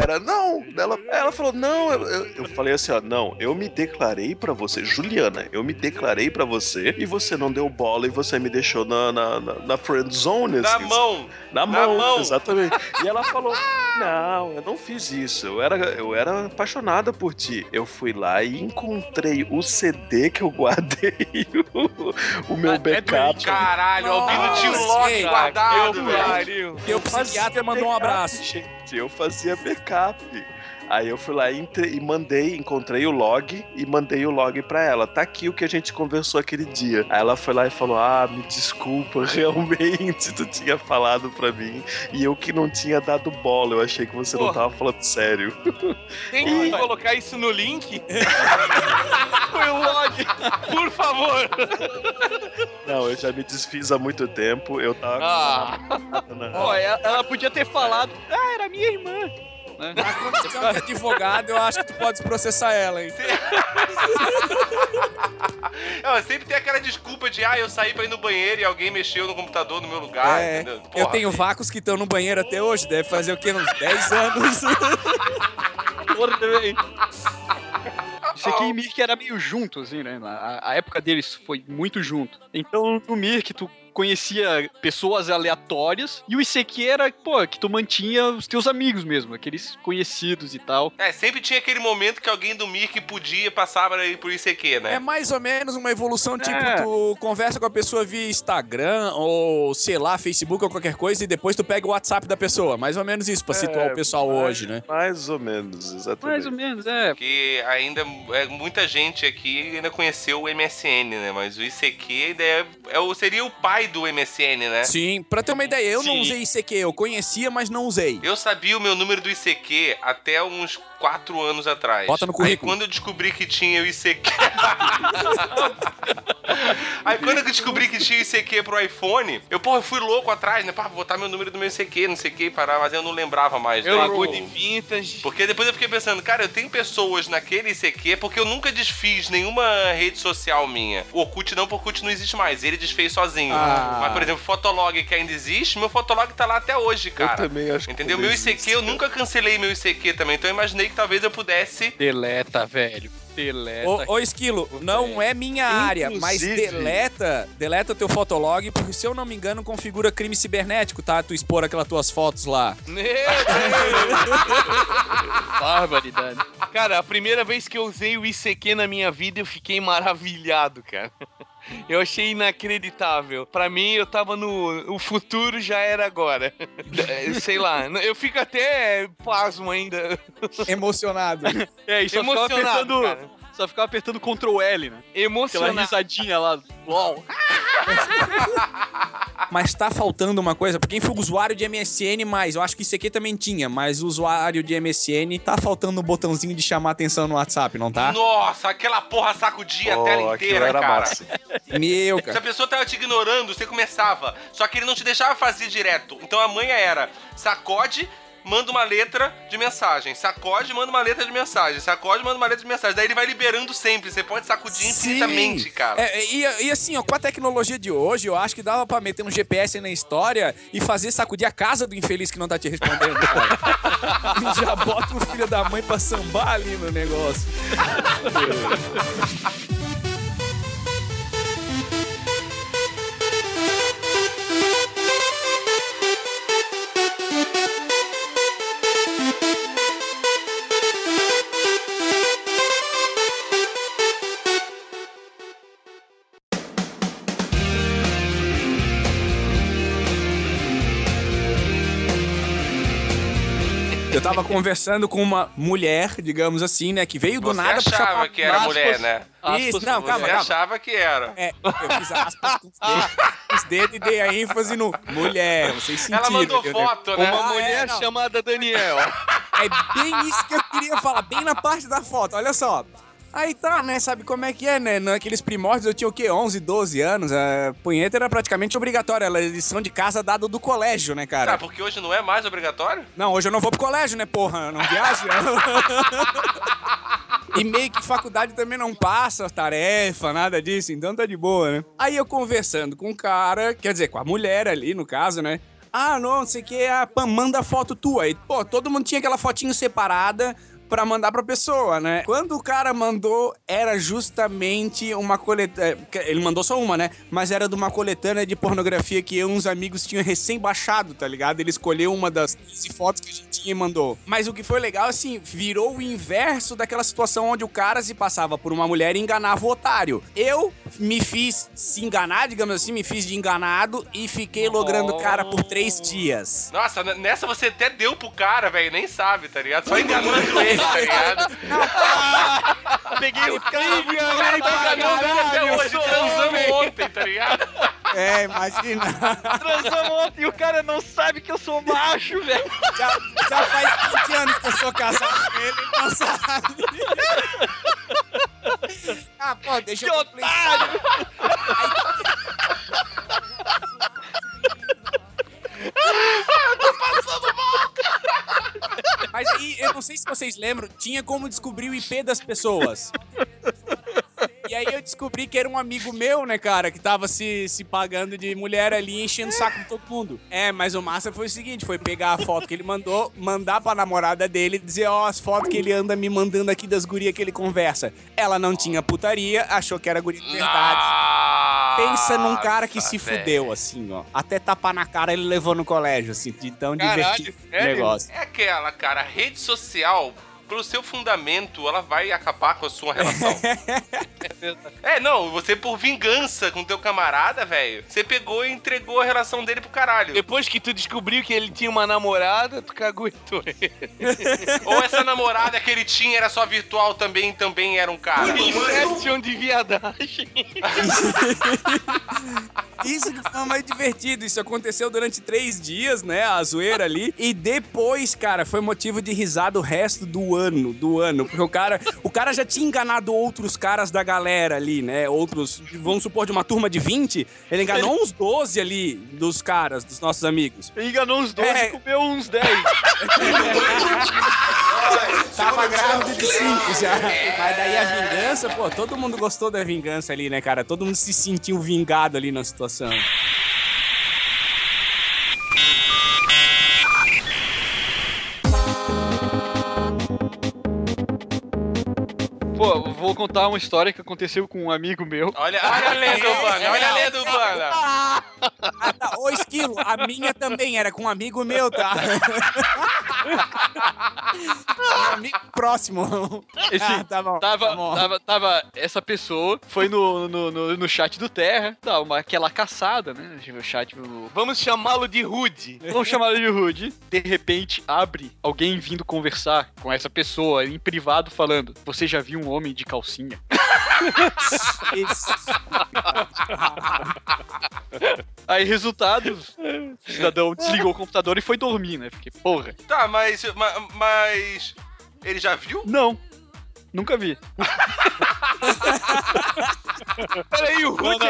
era não. Ela, ela falou: Não, eu, eu, falei assim: ó, Não, eu me declarei pra você, Juliana, eu me declarei pra você e você não deu bola e você me deixou na, na, na, na friend zone. Na assim, mão. Na Na mão, mão. exatamente. E ela falou: (laughs) Não, eu não fiz isso. Eu era, eu era apaixonada por ti. Eu fui lá e encontrei o CD que eu guardei, o, (laughs) o meu Ah, é backup. doente. Caralho, o Albino tinha o Nossa, lock gente. guardado, Eu velho. Teu psiquiatra mandou um abraço. Gente, eu fazia backup. Aí eu fui lá e, e mandei, encontrei o log e mandei o log pra ela. Tá aqui o que a gente conversou aquele dia. Aí ela foi lá e falou: Ah, me desculpa, (laughs) realmente tu tinha falado pra mim e eu que não tinha dado bola. Eu achei que você não Porra. tava falando sério. Tem que colocar isso no link? (laughs) Foi o log. Por favor. Não, eu já me desfiz há muito tempo. Eu tava. Ah. Pô, ela podia ter falado, ah, era minha irmã. Né? Na condição de advogado, eu acho que tu pode processar ela, hein? (laughs) Não, sempre tem aquela desculpa de, ah, eu saí pra ir no banheiro e alguém mexeu no computador no meu lugar, É, entendeu? eu Porra. tenho vácuos que estão no banheiro até hoje, deve fazer o quê? Uns 10 anos. (laughs) Porra, também. (laughs) Isso aqui e Mirk era meio junto, assim, né? A, a época deles foi muito junto. Então, no Mirk, tu conhecia pessoas aleatórias e o ICQ era, pô, que tu mantinha os teus amigos mesmo, aqueles conhecidos e tal. É, sempre tinha aquele momento que alguém do Mirk podia passar por ICQ, né? É mais ou menos uma evolução, tipo, É. tu conversa com a pessoa via Instagram ou, sei lá, Facebook ou qualquer coisa e depois tu pega o WhatsApp da pessoa. Mais ou menos isso, pra situar É, o pessoal mais- hoje, né? Mais ou menos, exatamente. Mais ou menos, é. Porque ainda é, muita gente aqui ainda conheceu o MSN, né? Mas o ICQ ainda é, é o, seria o pai do MSN, né? Sim, pra ter uma ideia, eu não Sim. usei ICQ, eu conhecia, mas não usei. Eu sabia o meu número do ICQ até uns 4 anos atrás. Bota no Aí currículo. quando eu descobri que tinha o ICQ. (laughs) Aí quando eu descobri que tinha o ICQ pro iPhone, eu, porra, eu fui louco atrás, né? Pá, vou botar meu número do meu ICQ, não sei o que, parar, mas eu não lembrava mais. Eu né? de vintage. Porque depois eu fiquei pensando, cara, eu tenho pessoas naquele ICQ porque eu nunca desfiz nenhuma rede social minha. O Orkut não, porque o Orkut não existe mais. Ele desfez sozinho. Ah. Mas, por exemplo, Fotolog que ainda existe, meu Fotolog tá lá até hoje, cara. Eu também acho que Entendeu? Meu existe, ICQ, eu cara. nunca cancelei meu ICQ também. Então eu imaginei que talvez eu pudesse. Deleta, velho. Deleta. Ô, ô Esquilo, não é minha área, mas Inclusive- deleta, deleta teu fotolog, porque se eu não me engano, configura crime cibernético, tá? Tu expor aquelas tuas fotos lá. (laughs) Meu Deus. Barbaridade. Cara, a primeira vez que eu usei o ICQ na minha vida, eu fiquei maravilhado, cara. Eu achei inacreditável. Pra mim, eu tava no. O futuro já era agora. (laughs) Sei lá. Eu fico até pasmo ainda. Emocionado. É, ficava Emocionado, apertando. cara. Só ficava apertando Ctrl L, né? Aquela Emocionado. risadinha lá. LOL. (laughs) Mas tá faltando uma coisa, pra quem for usuário de MSN, mais, eu acho que isso aqui também tinha, mas o usuário de MSN tá faltando um botãozinho de chamar atenção no WhatsApp, não tá? Nossa, aquela porra sacudia a Oh, tela aquilo inteira, era cara. massa. (laughs) Meu, Se a cara. pessoa tava te ignorando, você começava. Só que ele não te deixava fazer direto. Então a manha era sacode, manda uma letra de mensagem. Sacode, manda uma letra de mensagem. Sacode, manda uma letra de mensagem. Daí ele vai liberando sempre. Você pode sacudir infinitamente, cara. É, e, e assim, ó, com a tecnologia de hoje, eu acho que dava pra meter um GPS na história e fazer sacudir a casa do infeliz que não tá te respondendo, cara. (laughs) Já bota o filho da mãe pra sambar ali no negócio. (laughs) Eu tava conversando com uma mulher, digamos assim, né, que veio do Você nada pra achava chamar que era aspas. mulher, né? Isso, não, você calma, Você calma. achava que era. É, eu fiz aspas com os dedos, com os dedos e dei a ênfase no mulher, vocês sentiram. Ela mandou entendeu? foto, né? Uma Ah, mulher é, chamada Daniel. É bem isso que eu queria falar, bem na parte da foto, olha só. Aí tá, né, sabe como é que é, né? Naqueles primórdios eu tinha o quê? 11, 12 anos. A punheta era praticamente obrigatória, era lição de casa dada do colégio, né, cara? Ah, porque hoje não é mais obrigatório? Não, hoje eu não vou pro colégio, né, porra? Eu não viajo. (laughs) E meio que faculdade também não passa tarefa, nada disso, então tá de boa, né? Aí eu conversando com o cara, quer dizer, com a mulher ali, no caso, né? Ah, não, não sei o que, a Pam, manda foto tua. E, pô, todo mundo tinha aquela fotinho separada pra mandar pra pessoa, né? Quando o cara mandou, era justamente uma coletânea. Ele mandou só uma, né? Mas era de uma coletânea de pornografia que eu e uns amigos tinham recém-baixado, tá ligado? Ele escolheu uma das 15 fotos que a gente tinha e mandou. Mas o que foi legal, assim, virou o inverso daquela situação onde o cara se passava por uma mulher e enganava o otário. Eu me fiz se enganar, digamos assim, me fiz de enganado e fiquei logrando o cara por três dias. Nossa, nessa você até deu pro cara, velho, nem sabe, tá ligado? Só enganando (laughs) ele, tá ligado? (laughs) Peguei o cara, Ele tá enganando ele até hoje, transamos ontem, tá ligado? É, imagina. transamos ontem e o cara não sabe que eu sou macho, velho. Já, já faz 20 anos que eu sou casado com ele, não sabe. Ah, pô, deixa Que eu otário! Mas aí, eu não sei se vocês lembram, tinha como descobrir o IP das pessoas. E aí eu descobri que era um amigo meu, né, cara, que tava se, se pagando de mulher ali, enchendo o saco de todo mundo. É, mas o massa foi o seguinte, foi pegar a foto que ele mandou, mandar pra namorada dele dizer, ó, as fotos que ele anda me mandando aqui das gurias que ele conversa. Ela não tinha putaria, achou que era guria de verdade. Pensa num cara que se velho. fudeu, assim, ó. Até tapar na cara ele levou no colégio, assim, de tão Caralho, divertido sério? negócio. É aquela, cara, rede social, pelo seu fundamento, ela vai acabar com a sua relação. (laughs) é, não, você por vingança com teu camarada, velho, você pegou e entregou a relação dele pro caralho. Depois que tu descobriu que ele tinha uma namorada, tu caguetou ele. (laughs) Ou essa namorada que ele tinha era só virtual também, também era um cara. Inception de viadagem. (laughs) Isso que foi mais divertido. Isso aconteceu durante três dias, né? A zoeira ali. E depois, cara, foi motivo de risada o resto do ano. Do ano. Porque o cara, o cara já tinha enganado outros caras da galera ali, né? Outros, vamos supor, de uma turma de 20. Ele enganou uns 12 ali dos caras, dos nossos amigos. Ele enganou uns 12 É. e comeu uns 10. (laughs) Tava grávido de 5 já. Mas daí a vingança, pô, todo mundo gostou da vingança ali, né, cara? Todo mundo se sentiu vingado ali na situação. Pô, vou contar uma história que aconteceu com um amigo meu. Olha, olha a lenda urbana, olha a lenda urbana. Ah, tá. Ô, Esquilo, a minha também era com um amigo meu, tá? um amigo próximo. Esse Ah, tá bom. Tava, tá bom. tava, tava, essa pessoa foi no, no, no, no chat do Terra, tá, uma, aquela caçada, né? O chat, o- Vamos chamá-lo de Rude. vamos chamar ele de Rude. De repente, abre alguém vindo conversar com essa pessoa em privado falando: Você já viu um homem de calcinha? (laughs) Aí, resultado, o cidadão desligou o computador e foi dormir, né? Porque, porra, Tá, mas, ma- mas, ele já viu? não, nunca vi. (laughs) Peraí, o Rude.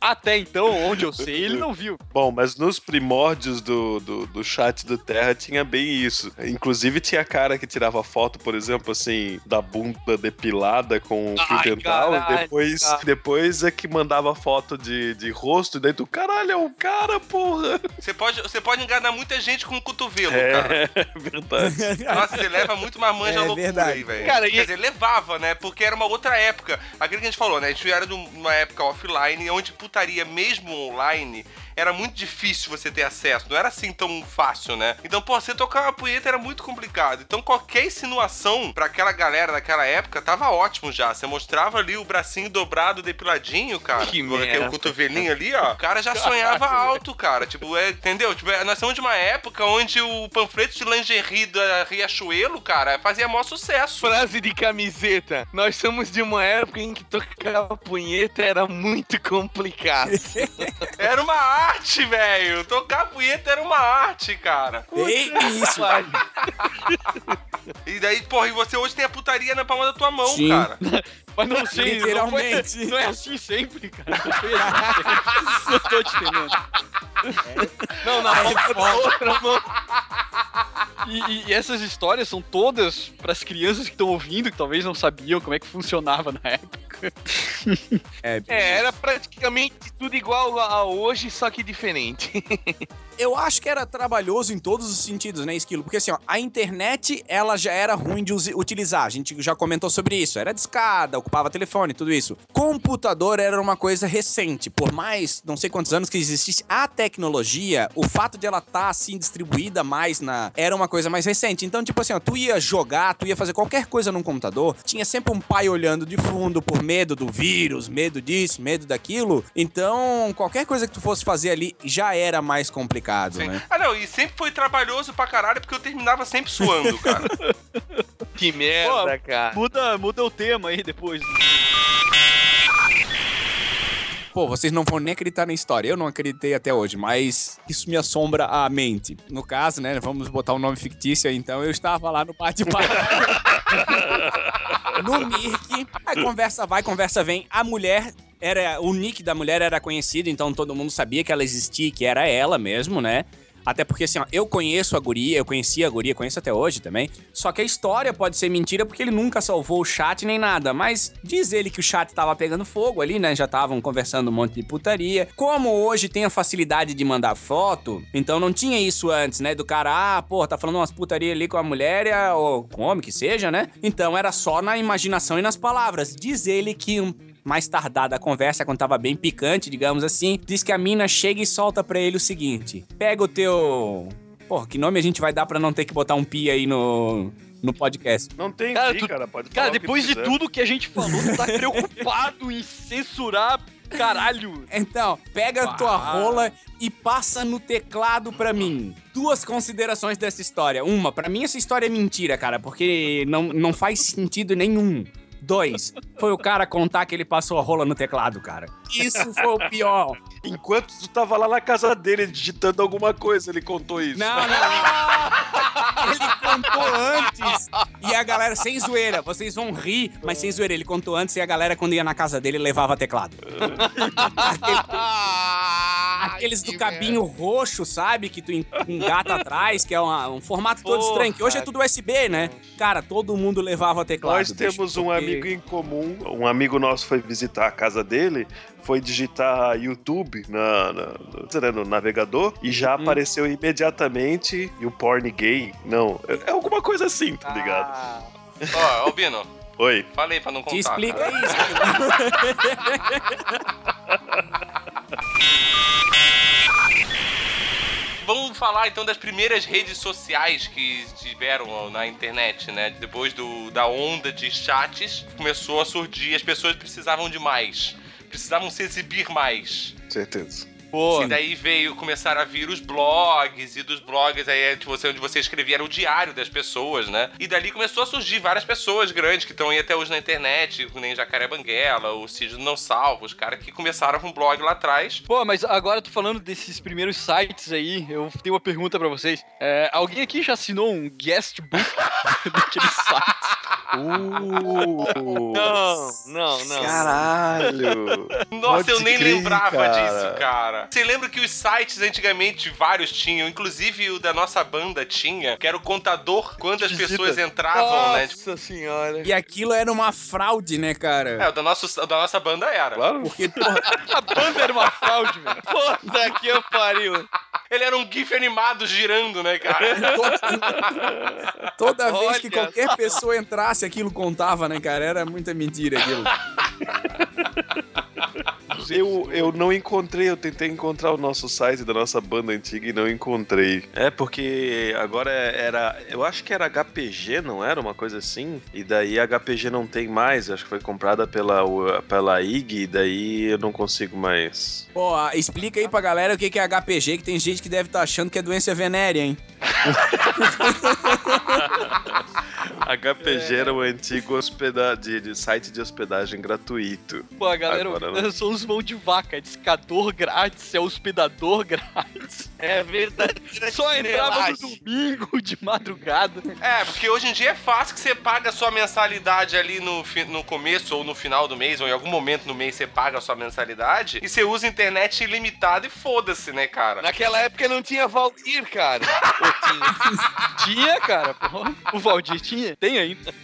Até então, onde eu sei, ele não viu. Bom, mas nos primórdios do, do, do chat do Terra tinha bem isso. Inclusive tinha cara que tirava foto, por exemplo, assim, da bunda depilada com fio Ai, dental. caralho, e depois, cara. depois é que mandava foto de, de rosto. E daí tu, caralho, é o cara, porra. Você pode, você pode enganar muita gente com o cotovelo, cara. (laughs) É, verdade. Nossa, você leva muito mais manja É loucura verdade. aí, velho. Cara, e- Quer dizer, levava, né? Porque era uma outra época. Aquilo que a gente falou, né? A gente era de uma época offline, onde putaria mesmo online era muito difícil você ter acesso. Não era assim tão fácil, né? Então, pô, você tocar uma punheta era muito complicado. Então, qualquer insinuação pra aquela galera daquela época tava ótimo já. Você mostrava ali o bracinho dobrado, depiladinho, cara. Que aquele merda. cotovelinho ali, ó. O cara já (laughs) sonhava alto, cara. Tipo, é, entendeu? Tipo, é, nós estamos de uma época onde o panfleto de lingerie da Riachuelo, cara, fazia maior sucesso. Frase de camiseta. Nós somos de uma época em que tocar a punheta era muito complicado. (laughs) Era uma arte, velho. Tocar punheta era uma arte, cara. Bem isso. E daí, porra, e você hoje tem a putaria na palma da tua mão, Sim. cara. (laughs) Mas não sei, não, Literalmente. foi- não é assim sempre, cara. Não foi assim sempre. Não tô te entendendo. Não, na É outra, mão. E, e essas histórias são todas para as crianças que estão ouvindo, que talvez não sabiam como é que funcionava na época. (laughs) É, É, era praticamente tudo igual a hoje, só que diferente. (laughs) Eu acho que era trabalhoso em todos os sentidos, né, Esquilo? Porque assim, ó, a internet, ela já era ruim de utilizar. A gente já comentou sobre isso. Era discada, ocupava telefone, tudo isso. Computador era uma coisa recente. Por mais não sei quantos anos que existisse a tecnologia, o fato de ela estar assim distribuída mais na. Era uma coisa mais recente. Então, tipo assim, ó, tu ia jogar, tu ia fazer qualquer coisa num computador, tinha sempre um pai olhando de fundo por medo do vírus, medo disso, medo daquilo. Então, qualquer coisa que tu fosse fazer ali já era mais complicado, Sim. né? Ah, não, e sempre foi trabalhoso pra caralho, porque eu terminava sempre suando, cara. (laughs) que merda, cara. Muda, muda o tema aí depois. Pô, vocês não vão nem acreditar na história. Eu não acreditei até hoje, mas isso me assombra a mente. No caso, né, vamos botar um nome fictício então. Eu estava lá no bate-papo. (laughs) no Mirk. Aí conversa vai, conversa vem. A mulher era. O nick da mulher era conhecido, então todo mundo sabia que ela existia que era ela mesmo, né? Até porque, assim, ó, eu conheço a guria, eu conhecia a guria, conheço até hoje também. Só que a história pode ser mentira porque ele nunca salvou o chat nem nada. Mas diz ele que o chat tava pegando fogo ali, né? Já estavam conversando um monte de putaria. Como hoje tem a facilidade de mandar foto, então não tinha isso antes, né? Do cara, ah, pô, tá falando umas putaria ali com a mulher ou com o homem que seja, né? Então era só na imaginação e nas palavras. Diz ele que um mais tardada a conversa, quando tava bem picante, digamos assim, diz que a mina chega e solta pra ele o seguinte: pega o teu. Porra, que nome a gente vai dar pra não ter que botar um pi aí no, no podcast? Não tem Cara, pi, tu- cara. Pode Cara, falar o que depois de tudo que a gente falou, tu tá (laughs) preocupado em censurar, caralho. Então, pega a tua rola e passa no teclado pra mim. Duas considerações dessa história. Uma, pra mim essa história é mentira, cara, porque não, não faz sentido nenhum. Dois, foi o cara contar que ele passou a rola no teclado, cara. Isso foi o pior. Enquanto tu tava lá na casa dele digitando alguma coisa, ele contou isso. Não, não, não. Ele contou antes. E a galera, sem zoeira, vocês vão rir, mas sem zoeira. Ele contou antes e a galera, quando ia na casa dele, levava teclado. (laughs) Aqueles do cabinho roxo, sabe? Que tu en- engata atrás, que é uma- um formato todo Porra. estranho. Que hoje é tudo USB, né? Cara, todo mundo levava teclado. Nós bicho, temos um porque- amigo em comum. Um amigo nosso foi visitar a casa dele, foi digitar YouTube na, na- no, né, no navegador e já Uhum. apareceu imediatamente e o porn gay. Não, é, é alguma coisa assim, tá ligado? Ah, Ó, Albino, Oi. falei pra não contar. te explica cara. isso. (laughs) Vamos falar então das primeiras redes sociais que tiveram na internet, né? Depois do, da onda de chats, começou a surgir, as pessoas precisavam de mais. Precisavam se exibir mais. Certeza. Pô, E daí veio, começaram a vir os blogs, e dos blogs aí é, tipo, você, onde você escrevia era o diário das pessoas, né? E dali começou a surgir várias pessoas grandes que estão aí até hoje na internet, como nem Jacaré Banguela, o Cid Não Salvo, os caras que começaram com um blog lá atrás. Pô, mas agora tô falando desses primeiros sites aí, eu tenho uma pergunta pra vocês. É, alguém aqui já assinou um guest book (laughs) daqueles sites? Uh, Não, não, não. Caralho. Nossa, Pode eu nem crer, lembrava cara. disso, cara. Você lembra que os sites antigamente vários tinham, inclusive o da nossa banda tinha, que era o contador quantas pessoas entravam, né? Tipo, Nossa senhora. E aquilo era uma fraude, né, cara? É, o da, nosso, o da nossa banda era. Claro. Porque, porra, (laughs) A banda era uma fraude, velho. Puta que eu pariu. Ele era um gif animado girando, né, cara? (laughs) Toda, toda vez que Olha qualquer pessoa entrasse, aquilo contava, né, cara? Era muita mentira aquilo. (laughs) Eu, eu não encontrei, eu tentei encontrar o nosso site da nossa banda antiga e não encontrei. É, porque agora era. Eu acho que era HPG, não era? Uma coisa assim? E daí a HPG não tem mais, acho que foi comprada pela, pela IG, e daí eu não consigo mais. Pô, explica aí pra galera o que que é HPG, que tem gente que deve estar achando que é doença venérea, hein? HPG era o antigo hospeda de, site de hospedagem gratuito. Pô, a galera Agora são os mãos de vaca, é discador grátis, é hospedador grátis. É verdade. Só entrava no domingo de madrugada. É, porque hoje em dia é fácil que você paga a sua mensalidade ali no, no começo ou no final do mês, ou em algum momento no mês você paga a sua mensalidade, e você usa internet ilimitada e foda-se, né, cara? Naquela época não tinha Valdir, cara. (laughs) (laughs) Tinha, cara. Porra. O Valdir tinha. Tem ainda.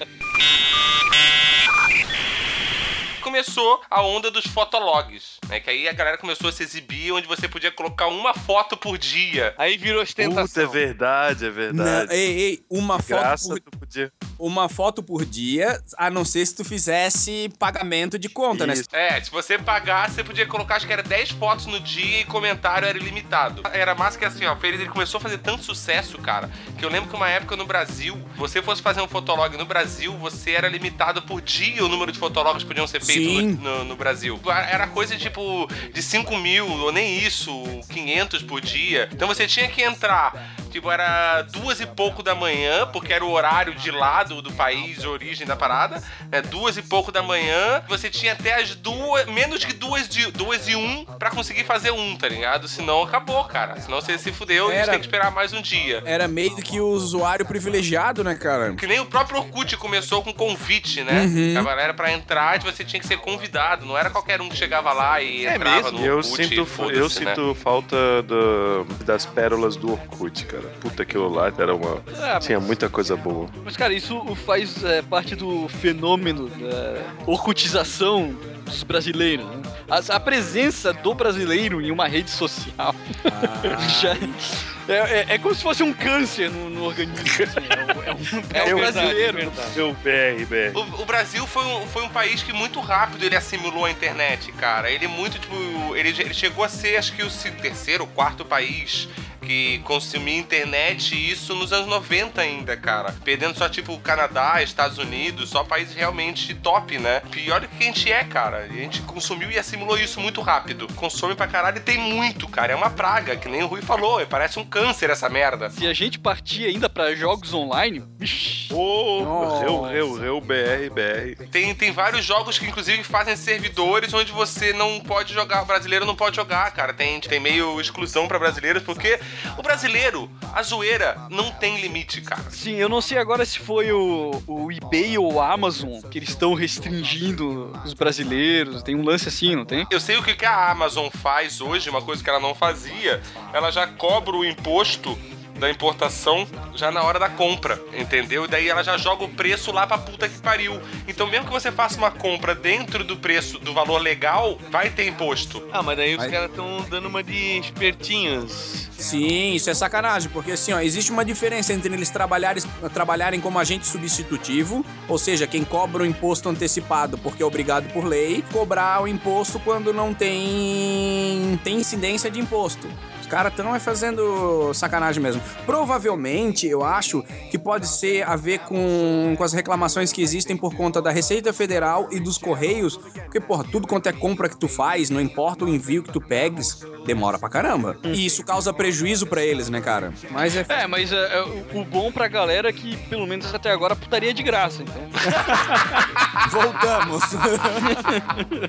Começou a onda dos fotologs, né? Que aí a galera começou a se exibir, onde você podia colocar uma foto por dia. Aí virou Puta, é ostentação. verdade, é Não, verdade. ei, ei, uma foto, Graça, por, tu podia. uma foto por dia, a não ser se tu fizesse pagamento de conta, né? Isso. É, se você pagasse, você podia colocar, acho que era 10 fotos no dia e comentário era ilimitado. Era massa que assim, ó, ele começou a fazer tanto sucesso, cara, que eu lembro que uma época no Brasil, você fosse fazer um fotolog no Brasil, você era limitado por dia o número de fotologs que podiam ser feitos Sim. no, no- Brasil. Era coisa tipo de 5 mil, ou nem isso, 500 por dia. Então você tinha que entrar. Tipo, era duas e pouco da manhã, porque era o horário de lá do, país, de origem da parada. Né? Duas e pouco da manhã. Você tinha até as duas. Menos de duas, de, duas e um pra conseguir fazer um, tá ligado? Senão acabou, cara. Senão você se fudeu e a gente Era- tem que esperar mais um dia. Era meio que o usuário privilegiado, né, cara? Que nem o próprio Orkut começou com convite, né? Uhum. A galera pra entrar, você tinha que ser convidado. Não era qualquer um que chegava lá e É entrava mesmo? no Eu Orkut. sinto, e eu né? sinto falta do- das pérolas do Orkut, cara. Puta, aquilo lá era uma. Ah, Tinha muita coisa boa. Mas, cara, isso faz é, parte do fenômeno da orcutização dos brasileiros. Né? As- A, presença do brasileiro em uma rede social (laughs) já é, é- é como se fosse um câncer no, no organismo. assim, (laughs) é, verdade, brasileiro. verdade. BR. O, o Brasil foi um, foi um país que muito rápido ele assimilou a internet, cara. Ele muito, tipo, ele, ele chegou a ser, acho que o terceiro ou quarto país que consumia internet, e isso nos anos 90 ainda, cara. Perdendo só, tipo, o Canadá, Estados Unidos, só países realmente top, né? Pior do que a gente é, cara. A gente consumiu e assimilou isso muito rápido. Consome pra caralho e tem muito, cara. É uma praga, que nem o Rui falou. Parece um câncer essa merda. Se a gente partir ainda pra jogos online, vixi, Ô, Nossa. reu, reu, reu, BR, BR. Tem, tem vários jogos que, inclusive, fazem servidores onde você não pode jogar, o brasileiro não pode jogar, cara. Tem, tem meio exclusão pra brasileiros, porque o brasileiro, a zoeira, não tem limite, cara. Sim, eu não sei agora se foi o, o eBay ou o Amazon que eles estão restringindo os brasileiros. Tem um lance assim, não tem? Eu sei o que que a Amazon faz hoje, uma coisa que ela não fazia, ela já cobra o imposto da importação já na hora da compra, entendeu? E daí ela já joga o preço lá pra puta que pariu. Então mesmo que você faça uma compra dentro do preço, do valor legal, vai ter imposto. Ah, mas daí os caras estão dando uma de espertinhos. Sim, isso é sacanagem, porque assim, ó, existe uma diferença entre eles trabalharem, trabalharem como agente substitutivo, ou seja, quem cobra o imposto antecipado porque é obrigado por lei, cobrar o imposto quando não tem, tem incidência de imposto. Os caras estão é fazendo sacanagem mesmo. Provavelmente, eu acho que pode ser a ver com, com as reclamações que existem por conta da Receita Federal e dos Correios, porque, porra, tudo quanto é compra que tu faz, não importa o envio que tu pegues, demora pra caramba. E isso causa prejuízo pra eles, né, cara? Mas é. É, mas é, é, o, o bom pra galera é que, pelo menos até agora, putaria é de graça, então. (laughs) (laughs) Voltamos.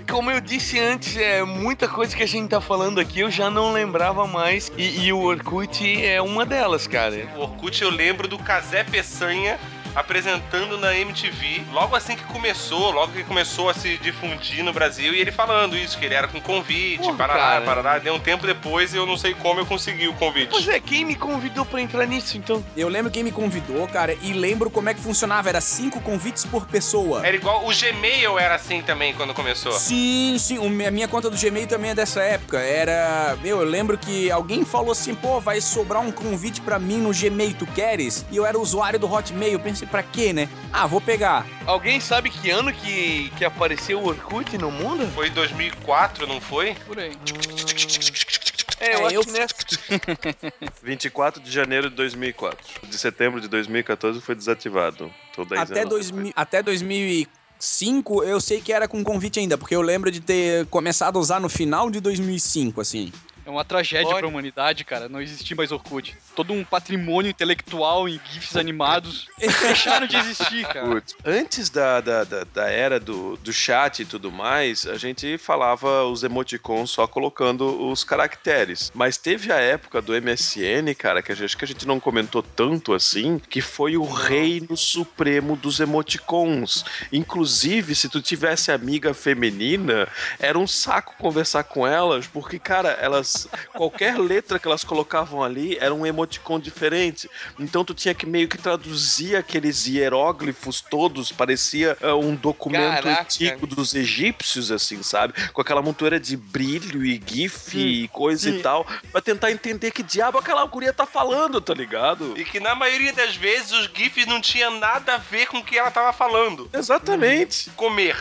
Como eu disse antes, é muita coisa que a gente tá falando aqui eu já não lembrava mais. E, e o Orkut é uma delas, cara. O Orkut eu lembro do Casé Peçanha apresentando na MTV, logo assim que começou, logo que começou a se difundir no Brasil, e ele falando isso, que ele era com convite, Porra, parará, cara. parará. Deu um tempo depois e eu não sei como eu consegui o convite. Pois é, quem me convidou pra entrar nisso, então? Eu lembro quem me convidou, cara, e lembro como é que funcionava. Era cinco convites por pessoa. Era igual, o Gmail era assim também quando começou. Sim, sim. o- A minha conta do Gmail também é dessa época. Era. Meu, eu lembro que alguém falou assim: pô, vai sobrar um convite pra mim no Gmail, tu queres? E eu era usuário do Hotmail. Eu pensei, pra quê, né? Ah, vou pegar. Alguém sabe que ano que, que apareceu o Orkut no mundo? Foi em 2004, não foi? Por aí. É, eu É, acho eu- que nessa. (laughs) 24 de janeiro de 2004. De setembro de 2014 foi desativado. Tô 10 Até, anos. 2000, até 2005 eu sei que era com convite ainda, porque eu lembro de ter começado a usar no final de 2005, assim. É uma tragédia Olha. pra humanidade, cara, não existir mais Orkut. Todo um patrimônio intelectual em GIFs animados (laughs) deixaram de existir, cara. Putz, Antes da, da, da, da era do, do chat e tudo mais, a gente falava os emoticons só colocando os caracteres. Mas teve a época do MSN, cara, que a gente, acho que a gente não comentou tanto assim, que foi o reino supremo dos emoticons. Inclusive, se tu tivesse amiga feminina, era um saco conversar com elas, porque, cara, elas elas. Qualquer letra que elas colocavam ali era um emoticon diferente. Então tu tinha que meio que traduzir aqueles hieróglifos todos, parecia ah, um documento Caraca. antigo dos egípcios, assim, sabe? Com aquela montura de brilho e gif e coisa e tal, pra tentar entender que diabo aquela guria tá falando, tá ligado? E que na maioria das vezes os GIFs não tinham nada a ver com o que ela tava falando. Exatamente. Comer.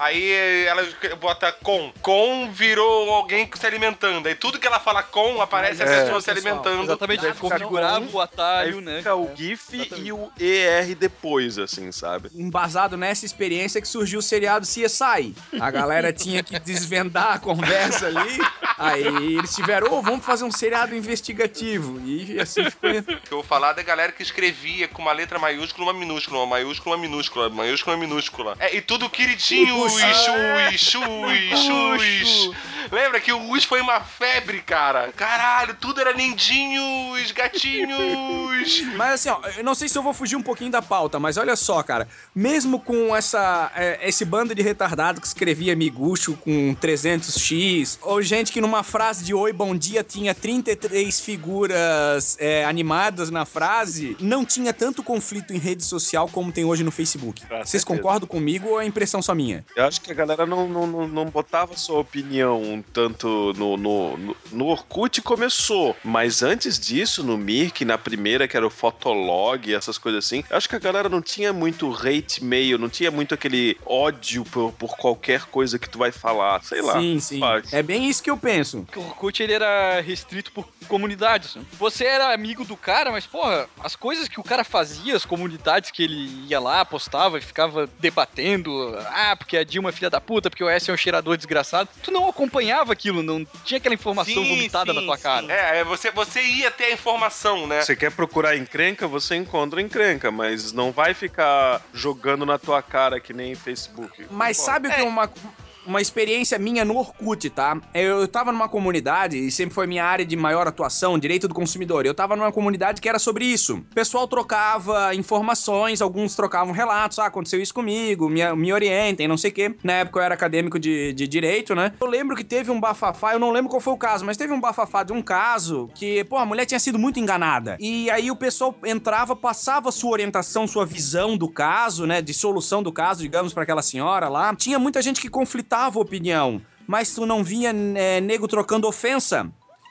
Aí ela bota com. Com virou alguém se alimentando. Aí tudo que ela fala com aparece a É. pessoa se Pessoal, alimentando. Exatamente, Nada configurava o Aí atalho, né? fica o GIF e o ER depois, assim, sabe? Embasado nessa experiência que surgiu o seriado CSI. A galera tinha que desvendar a conversa ali. Aí eles tiveram, ô, vamos fazer um seriado investigativo. E assim ficou. Que eu vou falar da galera que escrevia com uma letra maiúscula, uma minúscula, uma maiúscula, uma minúscula, uma maiúscula, uma minúscula. É, e tudo queridinho, ui, chui, chui, chui. Lembra que o us foi uma febre, cara? Caralho, tudo era lindinhos, gatinhos. Mas assim, ó, eu não sei se eu vou fugir um pouquinho da pauta, mas olha só, cara. Mesmo com essa, é, esse bando de retardado que escrevia miguxo com 300x, ou gente que numa frase de oi, bom dia tinha 33 figuras é, animadas na frase, não tinha tanto conflito em rede social como tem hoje no Facebook. Vocês certeza. concordam comigo ou é impressão só minha? Eu acho que a galera não, não, não, não botava sua opinião tanto no, no, no, no Orkut começou, mas antes disso, no Mirk, na primeira, que era o Fotolog, essas coisas assim, eu acho que a galera não tinha muito hate meio, não tinha muito aquele ódio por, por qualquer coisa que tu vai falar, sei lá. sim, sim. Faz. É bem isso que eu penso. que o Orkut ele era restrito por comunidades. né? Você era amigo do cara, mas, porra, as coisas que o cara fazia, as comunidades que ele ia lá, postava e ficava debatendo, ah, porque a Dilma é filha da puta, porque o S é um cheirador desgraçado, tu não acompanhava aquilo, não tinha aquela informação Sim, vomitada sim, na tua sim. cara. É, é, você, você ia ter a informação, né? Você quer procurar encrenca, você encontra encrenca, mas não vai ficar jogando na tua cara que nem Facebook. Mas sabe o que é uma, uma experiência minha no Orkut, tá? Eu, tava numa comunidade, e sempre foi minha área de maior atuação, direito do consumidor. Eu tava numa comunidade que era sobre isso. O pessoal trocava informações, alguns trocavam relatos, ah, aconteceu isso comigo, me, me orientem, não sei o quê. Na época eu era acadêmico de, de direito, né? Eu lembro que teve um bafafá, eu não lembro qual foi o caso, mas teve um bafafá de um caso que, pô, a mulher tinha sido muito enganada. E aí o pessoal entrava, passava sua orientação, sua visão do caso, né, de solução do caso, digamos, pra aquela senhora lá. Tinha muita gente que conflitava a opinião, mas tu não via é, nego trocando ofensa.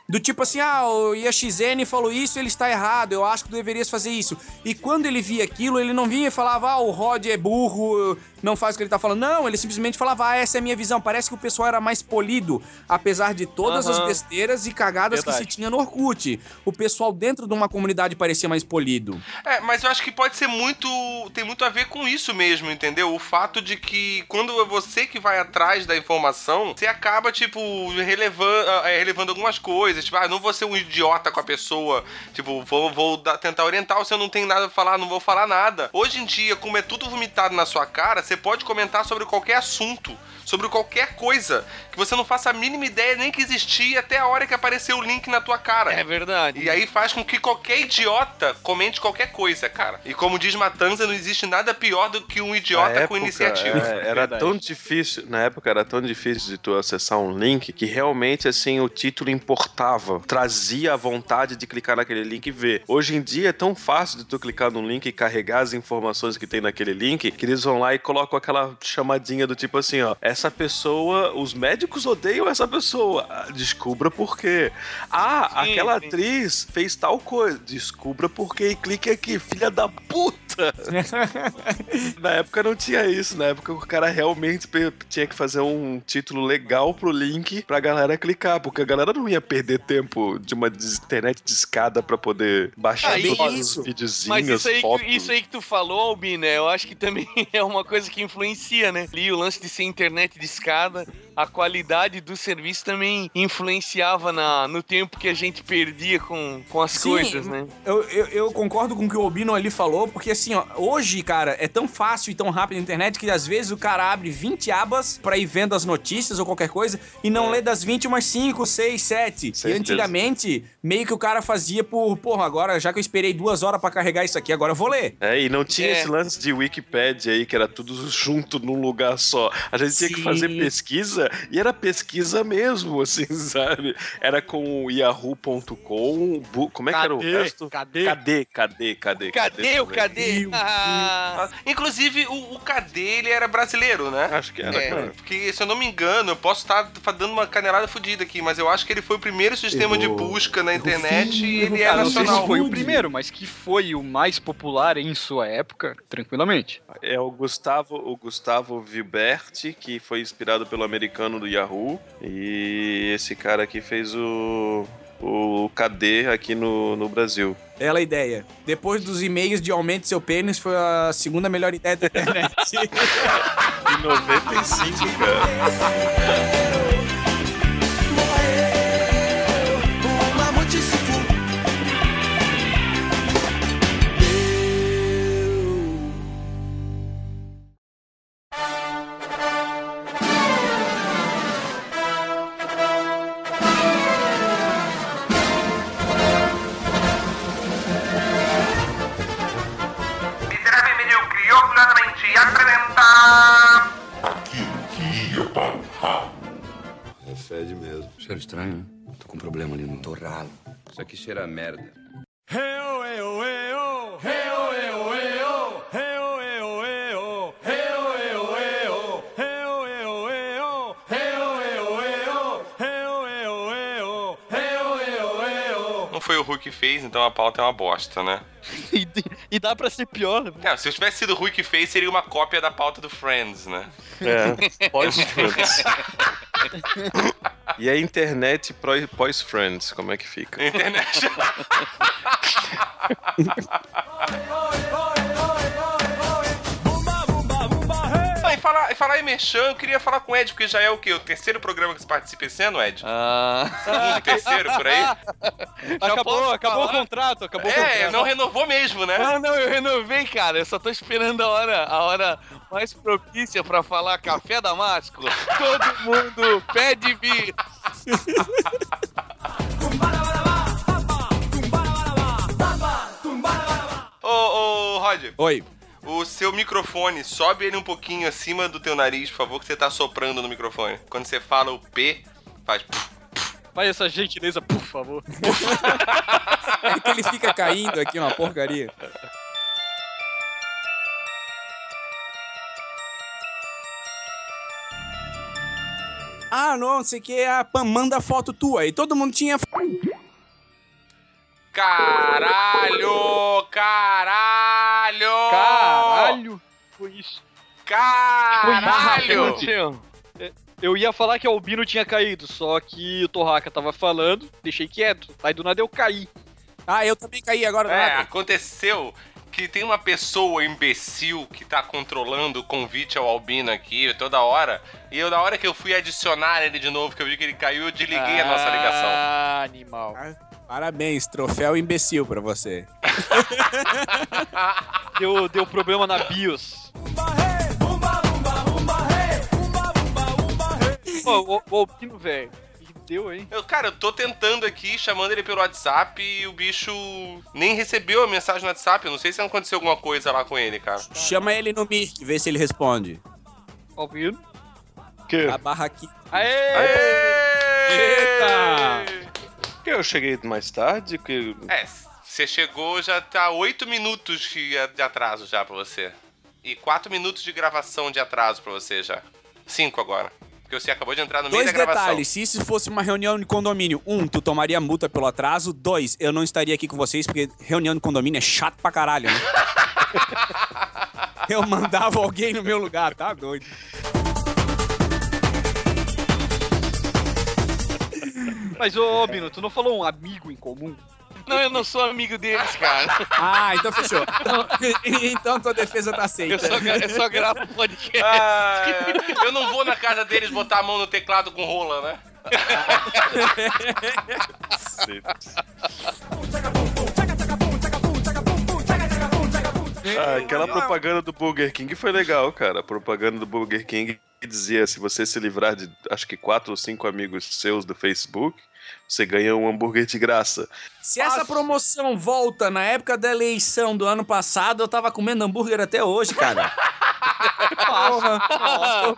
Do tipo assim, ah, o IAXN falou isso, ele está errado, eu acho que tu deverias fazer isso. E quando ele via aquilo, ele não vinha e falava, ah, o Rod é burro, não faz o que ele tá falando. Não, ele simplesmente falava, ah, essa é a minha visão. Parece que o pessoal era mais polido, apesar de todas as Aham. besteiras e cagadas que Verdade. se tinha no Orkut. O pessoal dentro de uma comunidade parecia mais polido. É, mas eu acho que pode ser muito. tem muito a ver com isso mesmo, entendeu? O fato de que quando é você que vai atrás da informação, você acaba, tipo, relevando, relevando algumas coisas. Tipo, ah, não vou ser um idiota com a pessoa. Tipo, vou, vou tentar orientar, se eu não tenho nada a falar, não vou falar nada. Hoje em dia, como é tudo vomitado na sua cara, você pode comentar sobre qualquer assunto. Sobre qualquer coisa que você não faça a mínima ideia nem que existia até a hora que apareceu o link na tua cara. É verdade. E aí faz com que qualquer idiota comente qualquer coisa, cara. E como diz Matanza, não existe nada pior do que um Na idiota com época, iniciativa. é, era Verdade. tão difícil, na época era tão difícil de tu acessar um link que realmente assim o título importava, trazia a vontade de clicar naquele link e ver. Hoje em dia é tão fácil de tu clicar num link e carregar as informações que tem naquele link que eles vão lá e colocam aquela chamadinha do tipo assim, ó, essa pessoa, os médicos odeiam essa pessoa, Ah, descubra por quê. Ah, Sim, aquela sim. atriz fez tal coisa, descubra por quê e clique aqui, filha da puta. (laughs) Na época não tinha isso, na época o cara realmente tinha que fazer um título legal pro link pra galera clicar, porque a galera não ia perder tempo de uma internet de escada pra poder baixar Ah, todos isso. os videozinhos, Mas isso aí, fotos. que, isso aí que tu falou, Albi, né? Eu acho que também (laughs) é uma coisa que influencia, né? Ali o lance de ser internet de escada, a qualidade do serviço também influenciava na, no tempo que a gente perdia com, com as Sim, coisas, né? Eu, eu, eu concordo com o que o Albino ali falou, porque assim, ó, hoje, cara, é tão fácil e tão rápido a internet que às vezes o cara abre 20 abas pra ir vendo as notícias ou qualquer coisa e não lê das 20 umas 5, 6, 7. E antigamente, meio que o cara fazia por, porra, agora já que eu esperei duas horas pra carregar isso aqui, agora eu vou ler. É, e não tinha É. esse lance de Wikipedia aí, que era tudo junto num lugar só. A gente tinha que Sim. fazer pesquisa. E era pesquisa mesmo, (laughs) assim, sabe? Era com o yahoo.com. bu- Como é que era o Cadê? resto? Cadê? Cadê? Cadê? Cadê? Cadê o cadê? Ah, Inclusive, o, o KD, ele era brasileiro, né? Acho que era, É. cara. Porque, se eu não me engano, eu posso estar dando uma canelada fodida aqui, mas eu acho que ele foi o primeiro sistema de Errou. busca na internet feio, e ele errou é Ah, não sei se nacional. foi o primeiro, mas que foi o mais popular em sua época, tranquilamente. É o Gustavo, o Gustavo Vilberti, que foi inspirado pelo americano do Yahoo. E esse cara aqui fez o, o KD aqui no, no Brasil. Bela ideia. Depois dos e-mails de aumente seu pênis, foi a segunda melhor ideia da internet. (laughs) Em 95, cara. Isso aqui cheira a merda. Não foi o Hulk que fez, então a pauta é uma bosta, né? (laughs) E, dá pra ser pior. né? Não, se eu tivesse sido Hulk que fez, seria uma cópia da pauta do Friends, né? É, (laughs) pós-Friends. e a internet pós-Friends, como é que fica? Internet. (laughs) falar, e falar em Merchan, eu queria falar com o Ed, porque já é o quê? O terceiro programa que você participa esse ano, Ed? ah. Segundo, terceiro, por aí? Acabou, acabou o falar? É, contrato, acabou o contrato. não renovou mesmo, né? Ah, não, eu renovei, cara. Eu só tô esperando a hora, a hora mais propícia pra falar café damasco. (laughs) Todo mundo pede vir. Ô, ô, Roger, Oi. O seu microfone, sobe ele um pouquinho acima do teu nariz, por favor, que você tá soprando no microfone. Quando você fala o P, faz... Faz essa gentileza, por favor. É que ele fica caindo aqui, uma porcaria. Ah, não, não sei o que, a Pam manda foto tua. E todo mundo tinha. Caralho! Caralho! Caralho! Caralho! Eu ia falar que o Albino tinha caído, só que o Torraca tava falando, deixei quieto. Aí do nada eu caí. Ah, eu também caí agora. É, nada. aconteceu que tem uma pessoa imbecil que tá controlando o convite ao Albino aqui toda hora. E eu, na hora que eu fui adicionar ele de novo, que eu vi que ele caiu, eu desliguei a nossa ligação. Ah, animal. Parabéns, troféu imbecil pra você. (laughs) Deu, deu problema na BIOS. Pô, o, o Albino, velho. que Deu, hein? Eu, cara, eu tô tentando aqui, chamando ele pelo WhatsApp e o bicho nem recebeu a mensagem no WhatsApp. Eu não sei se aconteceu alguma coisa lá com ele, cara. Chama ele no Mirk, vê se ele responde. Albino. Que? A barra aqui. Aê! Eita! Que eu cheguei mais tarde? Que... É, você chegou, já tá 8 minutos de de atraso já pra você. E 4 minutos de gravação de atraso pra você já. 5 agora. Porque você acabou de entrar no meio Dois da gravação. detalhes, se isso fosse uma reunião de condomínio, um, tu tomaria multa pelo atraso. Dois, eu não estaria aqui com vocês porque reunião de condomínio é chato pra caralho, né? (laughs) eu mandava alguém no meu lugar, tá doido. Mas, ô, Albino, tu não falou um amigo em comum? Não, eu não sou amigo deles, cara. Ah, então fechou. Então, então tua defesa tá Eu aceita. só, gra- eu só gravo podcast. Ah, eu não vou na casa deles botar a mão no teclado com rola, né? Ah, aquela propaganda do Burger King foi legal, cara. A propaganda do Burger King dizia: se você se livrar de acho que quatro ou cinco amigos seus do Facebook, você ganha um hambúrguer de graça. Se essa promoção volta na época da eleição do ano passado, eu tava comendo hambúrguer até hoje, cara. (laughs) Porra.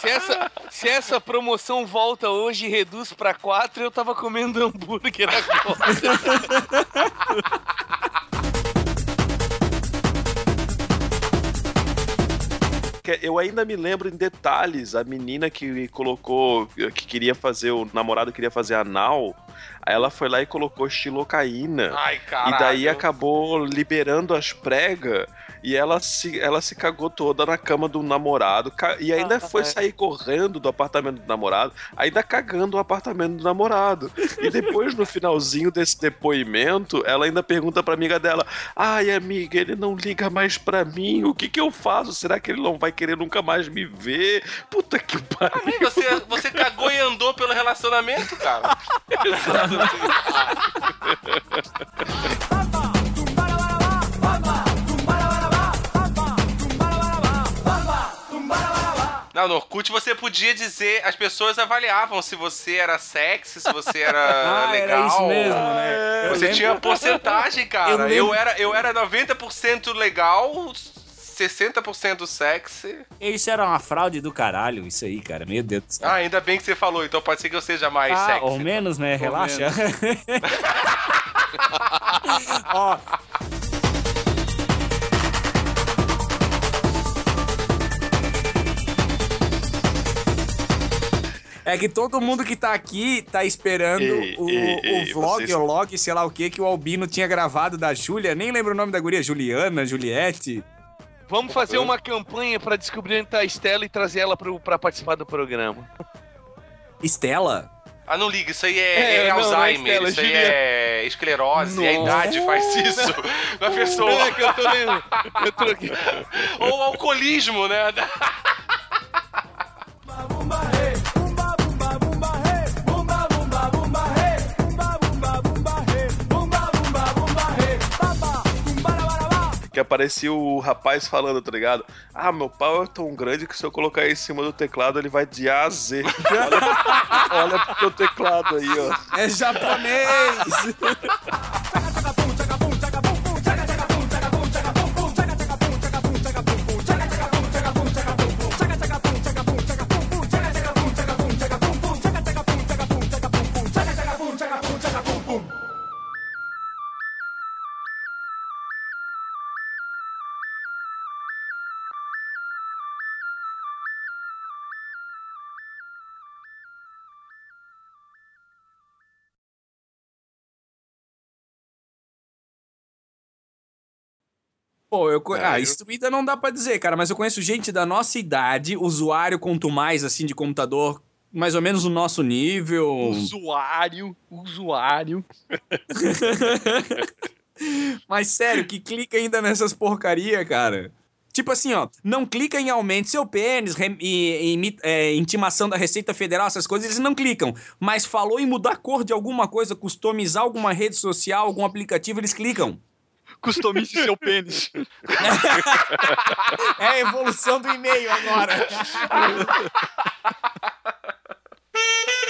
Se essa, se essa promoção volta hoje e reduz pra quatro, eu tava comendo hambúrguer agora. (laughs) Que Eu ainda me lembro em detalhes a menina que colocou, que queria fazer, o namorado queria fazer anal, aí ela foi lá e colocou xilocaína. Ai, caralho. E daí acabou liberando as pregas e ela se, ela se cagou toda na cama do namorado e ainda foi sair correndo do apartamento do namorado, ainda cagando o apartamento do namorado. E depois, no finalzinho desse depoimento, ela ainda pergunta pra amiga dela: Ai, amiga, ele não liga mais pra mim, o que que eu faço? Será que ele não vai querer nunca mais me ver? Puta que pariu. Ih, Você, você cagou e andou pelo relacionamento, cara. (laughs) Não, no Orkut você podia dizer, as pessoas avaliavam se você era sexy, se você era (laughs) Ah, legal. era isso mesmo, né? Eu Você lembro- tinha porcentagem, cara. Eu Eu, era, eu era 90% legal, 60% sexy. Isso era uma fraude do caralho, isso aí, cara. Meu Deus do céu. Ah, ainda bem que você falou, então pode ser que eu seja mais Ah, sexy. ou menos, né? Relaxa. (laughs) (laughs) Ó. É que todo mundo que tá aqui tá esperando Ei, o, ei, o ei, vlog vocês- ou log, sei lá o que, que o Albino tinha gravado da Júlia. Nem lembro o nome da guria. Juliana, Juliette. Vamos fazer uma campanha pra descobrir onde tá a Estela e trazer ela pro, pra participar do programa. Estela? Ah, não liga, isso aí é, É, é não, não é Alzheimer, Estela, isso aí Juliana. é esclerose, a Nossa. idade faz isso (laughs) na pessoa. É que eu tô lendo. Eu troquei. Ou alcoolismo, né? (laughs) Que aparecia o rapaz falando, tá ligado? Ah, meu pau é tão grande que se eu colocar em cima do teclado, ele vai de A a Z. Olha, olha pro teu teclado aí, ó. É japonês! (laughs) Pô, eu co- Ah, isso ainda não dá pra dizer, cara, mas eu conheço gente da nossa idade, usuário quanto mais, assim, de computador, mais ou menos no nosso nível. Usuário, usuário. (laughs) Mas sério, que clica ainda nessas porcaria, cara. Tipo assim, ó, não clica em aumente seu pênis, rem- e, e é, intimação da Receita Federal, essas coisas, eles não clicam. Mas falou em mudar a cor de alguma coisa, customizar alguma rede social, algum aplicativo, eles clicam customize seu pênis. (laughs) É a evolução do e-mail agora. (laughs)